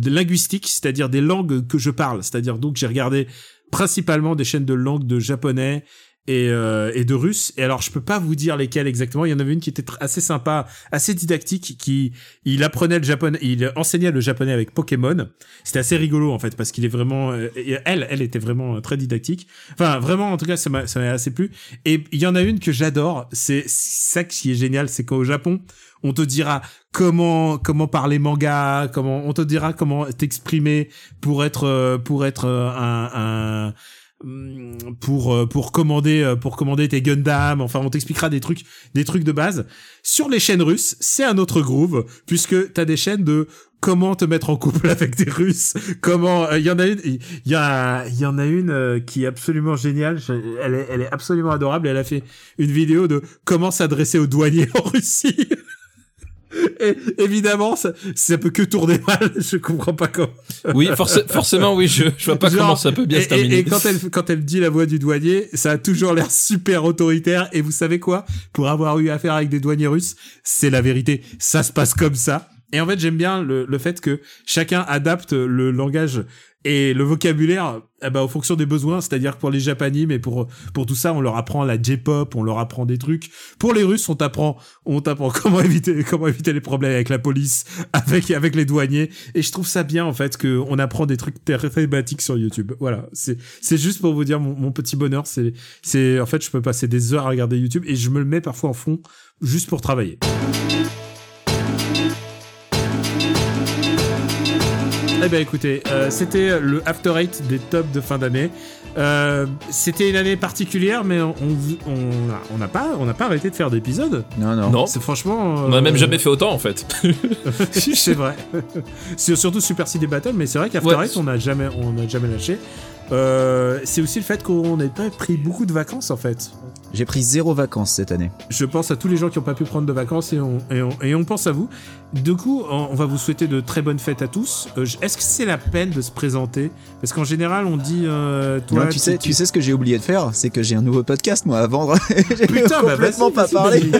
de linguistique, c'est-à-dire des langues que je parle. C'est-à-dire donc j'ai regardé principalement des chaînes de langue de japonais et, euh, et de russe. Et alors, je peux pas vous dire lesquelles exactement. Il y en avait une qui était assez sympa, assez didactique, qui il apprenait le japonais, il enseignait le japonais avec Pokémon. C'était assez rigolo en fait parce qu'il est vraiment, euh, elle, elle était vraiment euh, très didactique. Enfin, vraiment, en tout cas, ça m'a, assez plu. Et il y en a une que j'adore. C'est ça qui est génial, c'est qu'au Japon, on te dira comment comment parler manga, comment on te dira comment t'exprimer pour être euh, pour être un, un pour euh, pour commander euh, pour commander tes Gundam. Enfin on t'expliquera des trucs des trucs de base. Sur les chaînes russes c'est un autre groove puisque t'as des chaînes de comment te mettre en couple avec des Russes. Comment euh, il y en a une il y a il y en a une euh, qui est absolument géniale. Elle est elle est absolument adorable. Elle a fait une vidéo de comment s'adresser aux douaniers en Russie Et évidemment, ça, ça peut que tourner mal. Je comprends pas comment. Oui, forc- forcément, oui, je, je vois pas Genre, comment ça peut bien et, se terminer. Et, et quand elle quand elle dit la voix du douanier, ça a toujours l'air super autoritaire. Et vous savez quoi? Pour avoir eu affaire avec des douaniers russes, c'est la vérité. Ça se passe comme ça. Et en fait, j'aime bien le, le fait que chacun adapte le langage Et le vocabulaire, eh ben, en fonction des besoins, c'est-à-dire pour les Japanais, mais pour pour tout ça, on leur apprend la J-pop, on leur apprend des trucs. Pour les Russes, on t'apprend, on t'apprend comment éviter comment éviter les problèmes avec la police, avec avec les douaniers. Et je trouve ça bien en fait que on apprend des trucs thématiques sur YouTube. Voilà, c'est c'est juste pour vous dire mon, mon petit bonheur. C'est c'est en fait, je peux passer des heures à regarder YouTube et je me le mets parfois en fond juste pour travailler. Eh ben écoutez, euh, c'était le After Eight des tops de fin d'année. Euh, c'était une année particulière, mais on on on a- on n'a pas on n'a pas arrêté de faire d'épisodes. Non, non. Non. C'est franchement. On a même euh, jamais fait autant en fait. c'est vrai. c'est surtout Super CD Battle, mais c'est vrai qu'After Ouais. Eight, on n'a jamais, on n'a jamais lâché. Euh, c'est aussi le fait qu'on n'ait pas pris beaucoup de vacances en fait. J'ai pris zéro vacances cette année. Je pense à tous les gens qui n'ont pas pu prendre de vacances et on, et on, et on pense à vous. Du coup, on on va vous souhaiter de très bonnes fêtes à tous. Euh, Est-ce que c'est la peine de se présenter? Parce qu'en général, on dit euh, toi. Non, tu sais, tu sais ce que j'ai oublié de faire, c'est que j'ai un nouveau podcast moi à vendre. j'ai Putain, bah complètement pas parlé.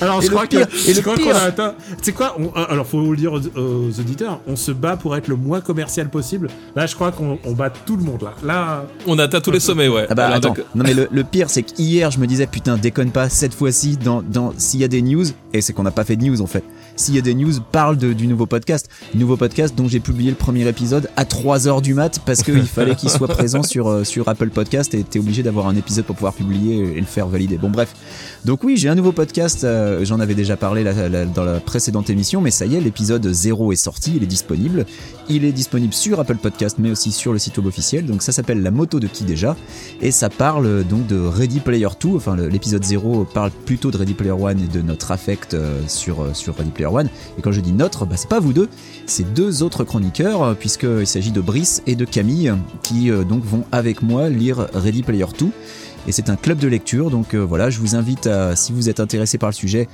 Alors, Et je le crois que, pire- et je le crois qu'on a atteint. Tu sais quoi? On- Alors, faut le dire aux, aux auditeurs. On se bat pour être le moins commercial possible. Là, je crois qu'on on bat tout le monde là. Là, On atteint tous les sommets, ouais. Ah bah Alors, attends, non mais le, le pire c'est qu'hier je me disais putain déconne pas cette fois-ci dans, dans s'il y a des news et c'est qu'on n'a pas fait de news en fait. S'il y a des news parle de, du nouveau podcast, nouveau podcast dont j'ai publié le premier épisode à 3h du mat parce qu'il fallait qu'il soit présent sur euh, sur Apple Podcast et t'es obligé d'avoir un épisode pour pouvoir publier et le faire valider. Bon bref. Donc oui, j'ai un nouveau podcast, euh, j'en avais déjà parlé la- la- dans la précédente émission mais ça y est, l'épisode 0 est sorti, il est disponible. Il est disponible sur Apple Podcast mais aussi sur le site web officiel. Donc ça s'appelle La moto de qui déjà? Et ça parle euh, donc de Ready Player 2, enfin l'épisode 0 parle plutôt de Ready Player 1 et de notre affect sur, sur Ready Player 1. Et quand je dis notre, bah, c'est pas vous deux, c'est deux autres chroniqueurs, euh, puisqu'il s'agit de Brice et de Camille, qui euh, donc vont avec moi lire Ready Player 2. Et c'est un club de lecture, donc euh, voilà, je vous invite à, si vous êtes intéressé par le sujet,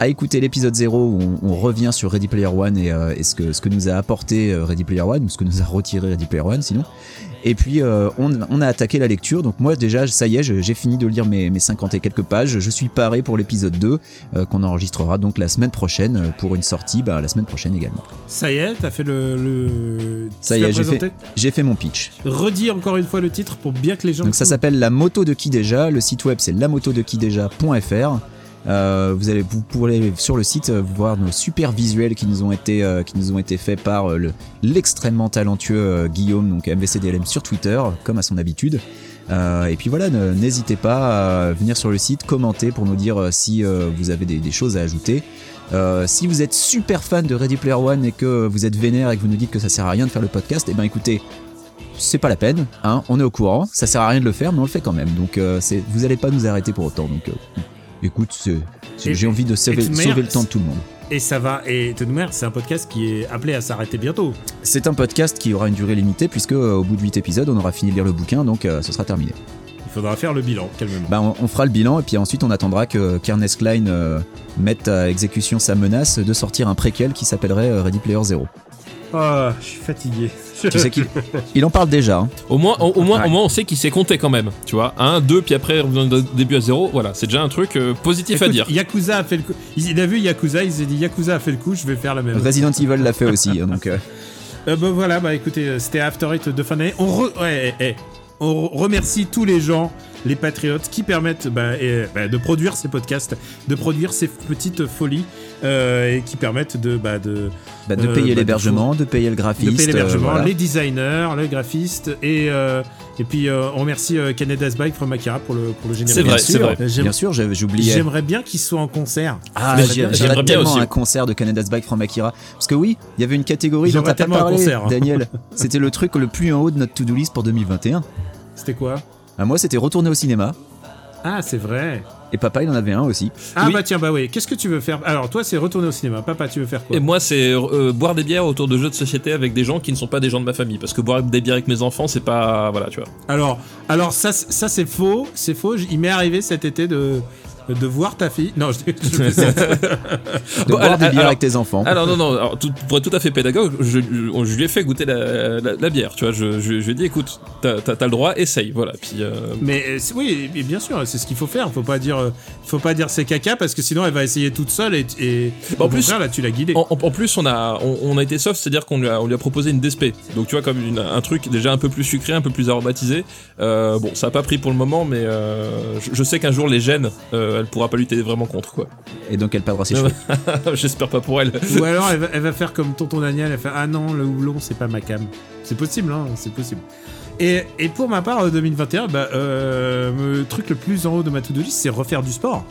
à écouter l'épisode 0 où on, revient sur Ready Player 1 et, euh, et ce, que, ce que nous a apporté euh, Ready Player 1, ou ce que nous a retiré Ready Player 1 sinon. Et puis euh, on, on a attaqué la lecture, donc moi déjà ça y est, j'ai fini de lire mes, mes 50 et quelques pages, je suis paré pour l'épisode 2 euh, qu'on enregistrera donc la semaine prochaine euh, pour une sortie, bah, la semaine prochaine également. ça y est, t'as fait le. le... Ça y est, j'ai fait, mon pitch. Redis encore une fois le titre pour bien que les gens. Donc ça s'appelle La moto de qui déjà, le site web c'est lamotodequidéja.fr. Euh, vous allez vous pourrez sur le site euh, voir nos super visuels qui nous ont été euh, qui nous ont été faits par le l'extrêmement talentueux Guillaume donc MVCDLM sur Twitter comme à son habitude. Et puis voilà, n'hésitez pas à venir sur le site, commenter pour nous dire si vous avez des, choses à ajouter. Si vous êtes super fan de Ready Player One et que vous êtes vénère et que vous nous dites que ça sert à rien de faire le podcast, et ben écoutez, c'est pas la peine, hein, on est au courant, ça sert à rien de le faire, mais on le fait quand même. Donc vous allez pas nous arrêter pour autant. Écoute, j'ai envie de sauver, le temps de tout le monde. Et ça va. Et de manière, c'est un podcast qui est appelé à s'arrêter bientôt. C'est un podcast qui aura une durée limitée puisque euh, au bout de 8 épisodes, on aura fini de lire le bouquin, donc euh, ce sera terminé. Il faudra faire le bilan, calmement. Bah, on, on fera le bilan et puis ensuite on attendra que Kernest Klein euh, mette à exécution sa menace de sortir un préquel qui s'appellerait Ready Player Zero. Ah, je suis fatigué. Tu sais qu'il il en parle déjà. hein. Au moins, au, au moins, Ouais. au moins, on sait qu'il s'est compté quand même. Tu vois, un, deux, puis après, on début à zéro. Voilà, c'est déjà un truc euh, positif à dire. Yakuza a fait le coup. Il il a vu Yakuza, il s'est dit Yakuza a fait le coup, je vais faire la même. Resident Evil l'a fait aussi, hein, donc euh, Euh, bah voilà, bah écoutez, c'était After Eight de fin d'année. On, re- ouais, eh, eh. on re- remercie tous les gens, les patriotes, qui permettent bah, bah, de produire ces podcasts, de produire ces petites folies et qui permettent de, bah, de, bah, de Euh, payer bah, l'hébergement, de payer le de graphiste. payer l'hébergement, euh, voilà. les designers, les graphistes et, euh, et puis euh, on remercie euh, Canada's Bike from Akira pour le, pour le générique. C'est vrai, Bien c'est sûr, vrai. Euh, Bien sûr, j'oubliais. J'aimerais bien qu'ils soient en concert. Ah, j'aimerais tellement aussi. un concert de Canada's Bike from Akira. Parce que oui, il y avait une catégorie dont J'aimerais t'as pas parlé, concert, hein. Daniel. C'était le truc le plus en haut de notre to-do list pour 2021. C'était quoi? Ah, moi, c'était retourner au cinéma. Ah, c'est vrai. Et papa, il en avait un aussi. Ah Oui. bah tiens, bah oui. Qu'est-ce que tu veux faire? Alors toi, c'est retourner au cinéma. Papa, tu veux faire quoi? Et moi, c'est euh, boire des bières autour de jeux de société avec des gens qui ne sont pas des gens de ma famille. Parce que boire des bières avec mes enfants, c'est pas. Voilà, tu vois. Alors, alors ça, ça c'est faux, c'est faux. Il m'est arrivé cet été de de voir ta fille. Non, je, je. De Bon, boire alors- des bières alors- avec tes enfants. Alors non non, alors, tout- pour être tout à fait pédagogue, je, je, je lui ai fait goûter la, la, la bière, tu vois. Je, je, je lui ai dit, écoute, t'as le droit, essaye, voilà. Puis euh, Mais euh, oui, et bien sûr, c'est ce qu'il faut faire. Faut pas dire, euh, faut pas dire c'est caca parce que sinon elle va essayer toute seule et, et en au plus- contraire, là tu l'as guidée. En, plus, on a, on, on a été soft, c'est-à-dire qu'on lui a, on lui a proposé une DSP. Donc tu vois, comme une- un truc déjà un peu plus sucré, un peu plus aromatisé. Euh, bon, ça a pas pris pour le moment, mais euh, je, je sais qu'un jour les gènes, euh, elle pourra pas lutter vraiment contre, quoi. Et donc elle perdra ses cheveux. J'espère pas pour elle. Ou alors elle va, elle va faire comme tonton Daniel, elle fait ah non le houblon c'est pas ma cam. C'est possible, hein, c'est possible. Et, et pour ma part, euh, 2021, bah, euh, le truc le plus en haut de ma to-do list, c'est refaire du sport,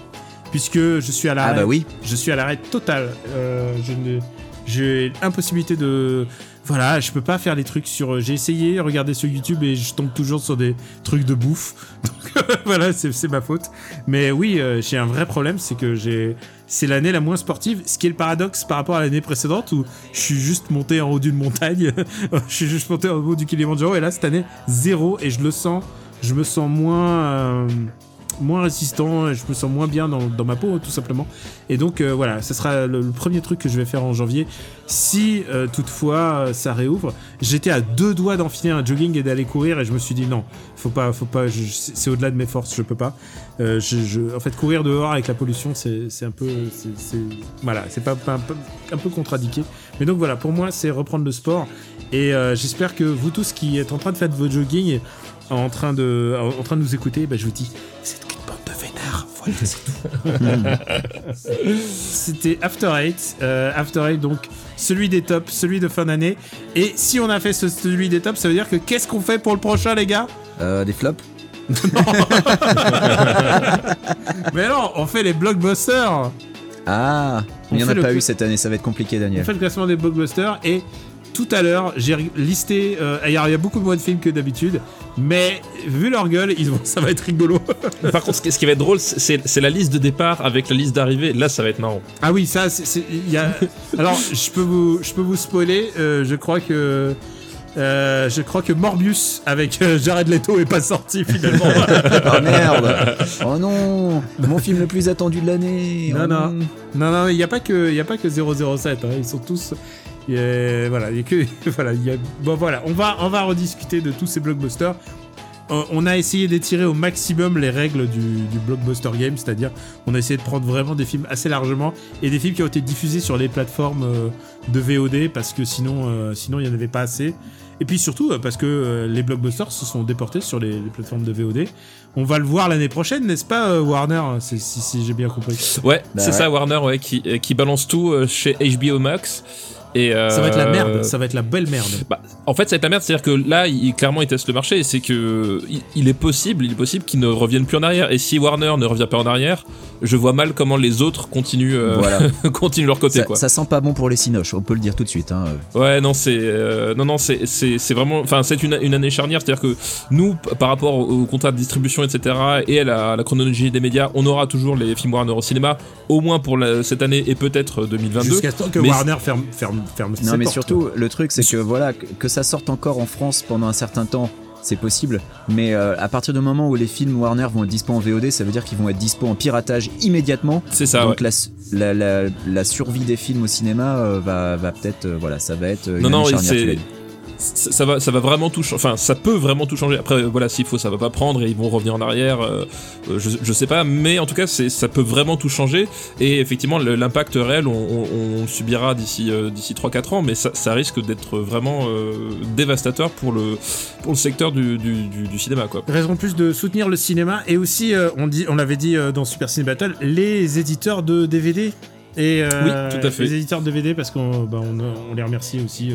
puisque je suis à l'arrêt. Ah bah oui. Je suis à l'arrêt total. Euh, je ne, j'ai impossibilité de, voilà, je peux pas faire les trucs sur. J'ai essayé, regarder sur YouTube et je tombe toujours sur des trucs de bouffe. Donc voilà, c'est ma faute. Mais oui, euh, j'ai un vrai problème, c'est que j'ai, c'est l'année la moins sportive. Ce qui est le paradoxe par rapport à l'année précédente où je suis juste monté en haut d'une montagne, je suis juste monté en haut du Kilimanjaro et là cette année zéro et je le sens, je me sens moins. euh, moins résistant, je me sens moins bien dans, ma peau tout simplement. Et donc euh, voilà, ce sera le, premier truc que je vais faire en janvier. Si euh, toutefois euh, ça réouvre, j'étais à deux doigts d'enfiler un jogging et d'aller courir et je me suis dit non, faut pas, faut pas, c'est au-delà de mes forces, je peux pas. En fait, courir dehors avec la pollution, c'est un peu, voilà, c'est pas, un, peu, un peu contradiqué. Mais donc voilà, pour moi, c'est reprendre le sport et j'espère que vous tous qui êtes en train de faire votre jogging, en train de, en train de nous écouter, bah, je vous dis, c'est qu'une bande de vénards. Voilà, c'est tout. C'était After Eight. euh, After Eight, donc celui des tops, celui de fin d'année. Et si on a fait ce, celui des tops, ça veut dire que qu'est-ce qu'on fait pour le prochain, les gars? Euh, des flops Mais non, on fait les blockbusters. Ah, il n'y en a pas eu cette année, ça va être compliqué, On Daniel. fait le classement des blockbusters et tout à l'heure, j'ai listé. euh, il y a il y a beaucoup moins de films que d'habitude, mais vu leur gueule, ils vont, ça va être rigolo. Par contre, ce qui, ce qui va être drôle, c'est c'est la liste de départ avec la liste d'arrivée. Là, ça va être marrant. Ah oui, ça, c'est- c'est. il Y a... Alors, je peux vous, je peux vous spoiler. euh, je crois que. euh, je crois que Morbius avec euh, Jared Leto est pas sorti finalement. Oh merde Oh non Mon film le plus attendu de l'année Non, Oh non. non, non, il n'y a pas que, y a pas que 007. hein, ils sont tous. A- voilà, il y a que, voilà, il y a, bon voilà, on va, on va rediscuter de tous ces blockbusters. Euh, on a essayé d'étirer au maximum les règles du, du blockbuster game, c'est-à-dire on a essayé de prendre vraiment des films assez largement et des films qui ont été diffusés sur les plateformes euh, de VOD parce que sinon, euh, sinon il n'y en avait pas assez. Et puis surtout euh, parce que euh, les blockbusters se sont déportés sur les, les plateformes de VOD. On va le voir l'année prochaine, n'est-ce pas, euh, Warner Si, si j'ai bien compris? Ouais, Bah c'est ouais. ça, Warner, ouais, qui, qui balance tout euh, chez HBO Max. Et, Ça va être la euh, merde, ça va être la belle merde. Bah, en fait, ça va être la merde, c'est-à-dire que là, il, clairement, il teste le marché, et c'est que il, il est possible, il est possible qu'ils ne reviennent plus en arrière. Et si Warner ne revient pas en arrière, je vois mal comment les autres continuent, euh, Voilà. continuent leur côté, ça, quoi. ça sent pas bon pour les cinoches, on peut le dire tout de suite. Hein. Ouais, non, c'est euh, non, non, c'est c'est c'est vraiment, enfin, c'est une, une année charnière, c'est-à-dire que nous, par rapport au, au contrat de distribution, etc., et à la, la chronologie des médias, on aura toujours les films Warner au cinéma, au moins pour la- cette année et peut-être 2022. Jusqu'à ce temps que Mais Warner ferme, ferme, ferme ses Non mais portes, surtout, le truc c'est que voilà, que, que ça sorte encore en France pendant un certain temps, c'est possible. Mais euh, à partir du moment où les films Warner vont être dispo en VOD, ça veut dire qu'ils vont être dispo en piratage immédiatement. C'est ça. ouais. Donc la, la, la, la survie des films au cinéma euh, va, va peut-être, euh, voilà, ça va être euh, une Non, non, c'est. Ça ça va, ça va vraiment tout changer. Enfin, ça peut vraiment tout changer. Après, euh, voilà, s'il faut, ça va pas prendre et ils vont revenir en arrière. euh, euh, je, je sais pas, mais en tout cas, ça peut vraiment tout changer. Et effectivement, l'impact réel, on, on- on le subira d'ici, euh, d'ici 3-4 ans, mais ça, ça risque d'être vraiment euh, dévastateur pour le, pour le secteur du, du, du- du cinéma, quoi. Raison plus de soutenir le cinéma et aussi, on, dit, on l'avait dit dans Super Ciné Battle, les éditeurs de DVD. Et, Oui, tout à fait. Les éditeurs de DVD parce qu'on bah, on, on les remercie aussi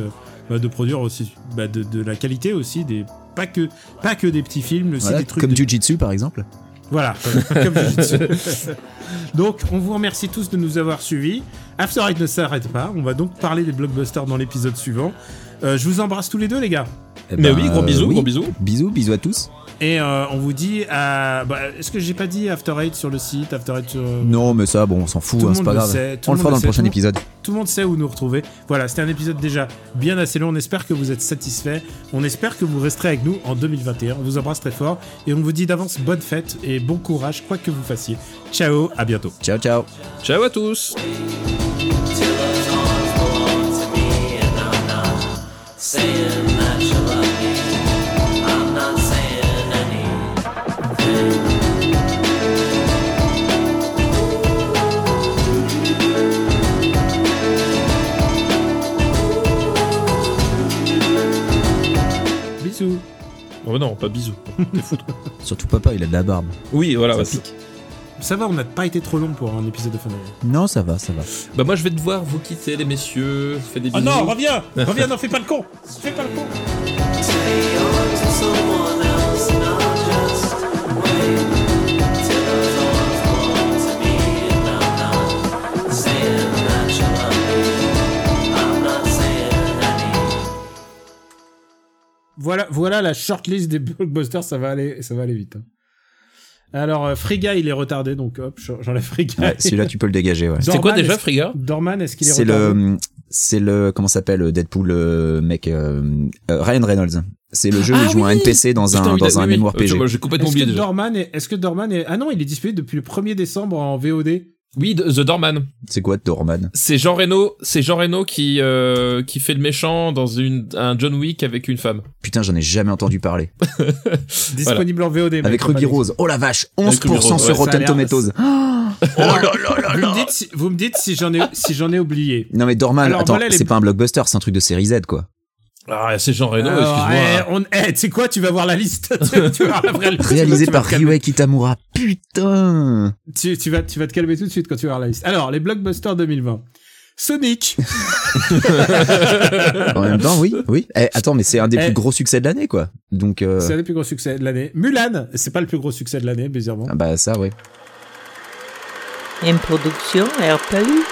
bah, de produire aussi bah, de, de la qualité aussi, des, pas, que, pas que des petits films, aussi Voilà, des trucs. comme de- Jujitsu par exemple. Voilà, comme. Donc, on vous remercie tous de nous avoir suivis. After Eight ne s'arrête pas. On va donc parler des blockbusters dans l'épisode suivant. Euh, je vous embrasse tous les deux, les gars. Eh Mais ben, oui, gros bisous, oui. gros bisous. Bisous, bisous à tous. Et euh, on vous dit à. bah, Est-ce que j'ai pas dit After Eight sur le site After Eight sur. Non mais ça, bon, on s'en fout, Tout le hein, c'est monde pas le grave. sait, tout on le fera dans le prochain épisode. Tout le monde sait où nous retrouver. Voilà, c'était un épisode déjà bien assez long. On espère que vous êtes satisfaits. On espère que vous resterez avec nous en 2021. On vous embrasse très fort et on vous dit d'avance bonne fête et bon courage, quoi que vous fassiez. Ciao, à bientôt. Ciao, ciao. Ciao à tous. saying Oh non, pas bisous. Surtout papa, il a de la barbe. Oui, voilà. Ça bah, pique. Ça va, on n'a pas été trop long pour un épisode de fin d'année. Non, ça va, ça va. Bah moi je vais devoir vous quitter les messieurs. Fais des Oh bisous. non, reviens Reviens, non, fais pas le con Fais pas le con Voilà, voilà la shortlist des blockbusters, ça va aller, ça va aller vite. hein. Alors, euh, Frigga, il est retardé, donc hop, j'enlève Frigga. Ouais, celui-là, tu peux le dégager, ouais. C'était quoi déjà, Frigga? Dorman, est-ce qu'il est, C'est retardé? le, c'est le, comment s'appelle, Deadpool, le mec, euh, euh, Ryan Reynolds. C'est le jeu où Ah il joue un NPC dans un, oui, dans oui, un oui. mémoire Euh, PG. J'ai complètement Est-ce oublié que déjà. Dorman est, est-ce que Dorman est, ah non, il est disponible depuis le 1er décembre en VOD. Oui, The Doorman. C'est quoi, Dorman? C'est Jean Reno, c'est Jean Reno qui euh, qui fait le méchant dans une un John Wick avec une femme. Putain, j'en ai jamais entendu parler. Disponible en VOD. Avec Ruby. Rose. Oh la vache, Avec 11% Ruby Rose, sur ouais, Rotten Tomatoes. Vous me dites, si, vous me dites si j'en ai, si j'en ai oublié. Non mais Dorman, Alors, attends, voilà les- c'est pas un blockbuster, c'est un truc de série Z, quoi. Ah, c'est Jean Reno, excuse-moi. eh, on, eh, tu sais quoi, tu vas voir la liste. tu, tu vas voir la vraie liste. Réalisé par te calmer. Ryuhei Kitamura. Putain. Tu, tu vas, tu vas te calmer tout de suite quand tu vas voir la liste. Alors, les blockbusters 2020. Sonic. En même temps, oui, oui. Eh, attends, mais c'est un des Eh. plus gros succès de l'année, quoi. Donc, euh, C'est un des plus gros succès de l'année. Mulan. C'est pas le plus gros succès de l'année, bizarrement. ah bah ça, ouais. Une production RPU.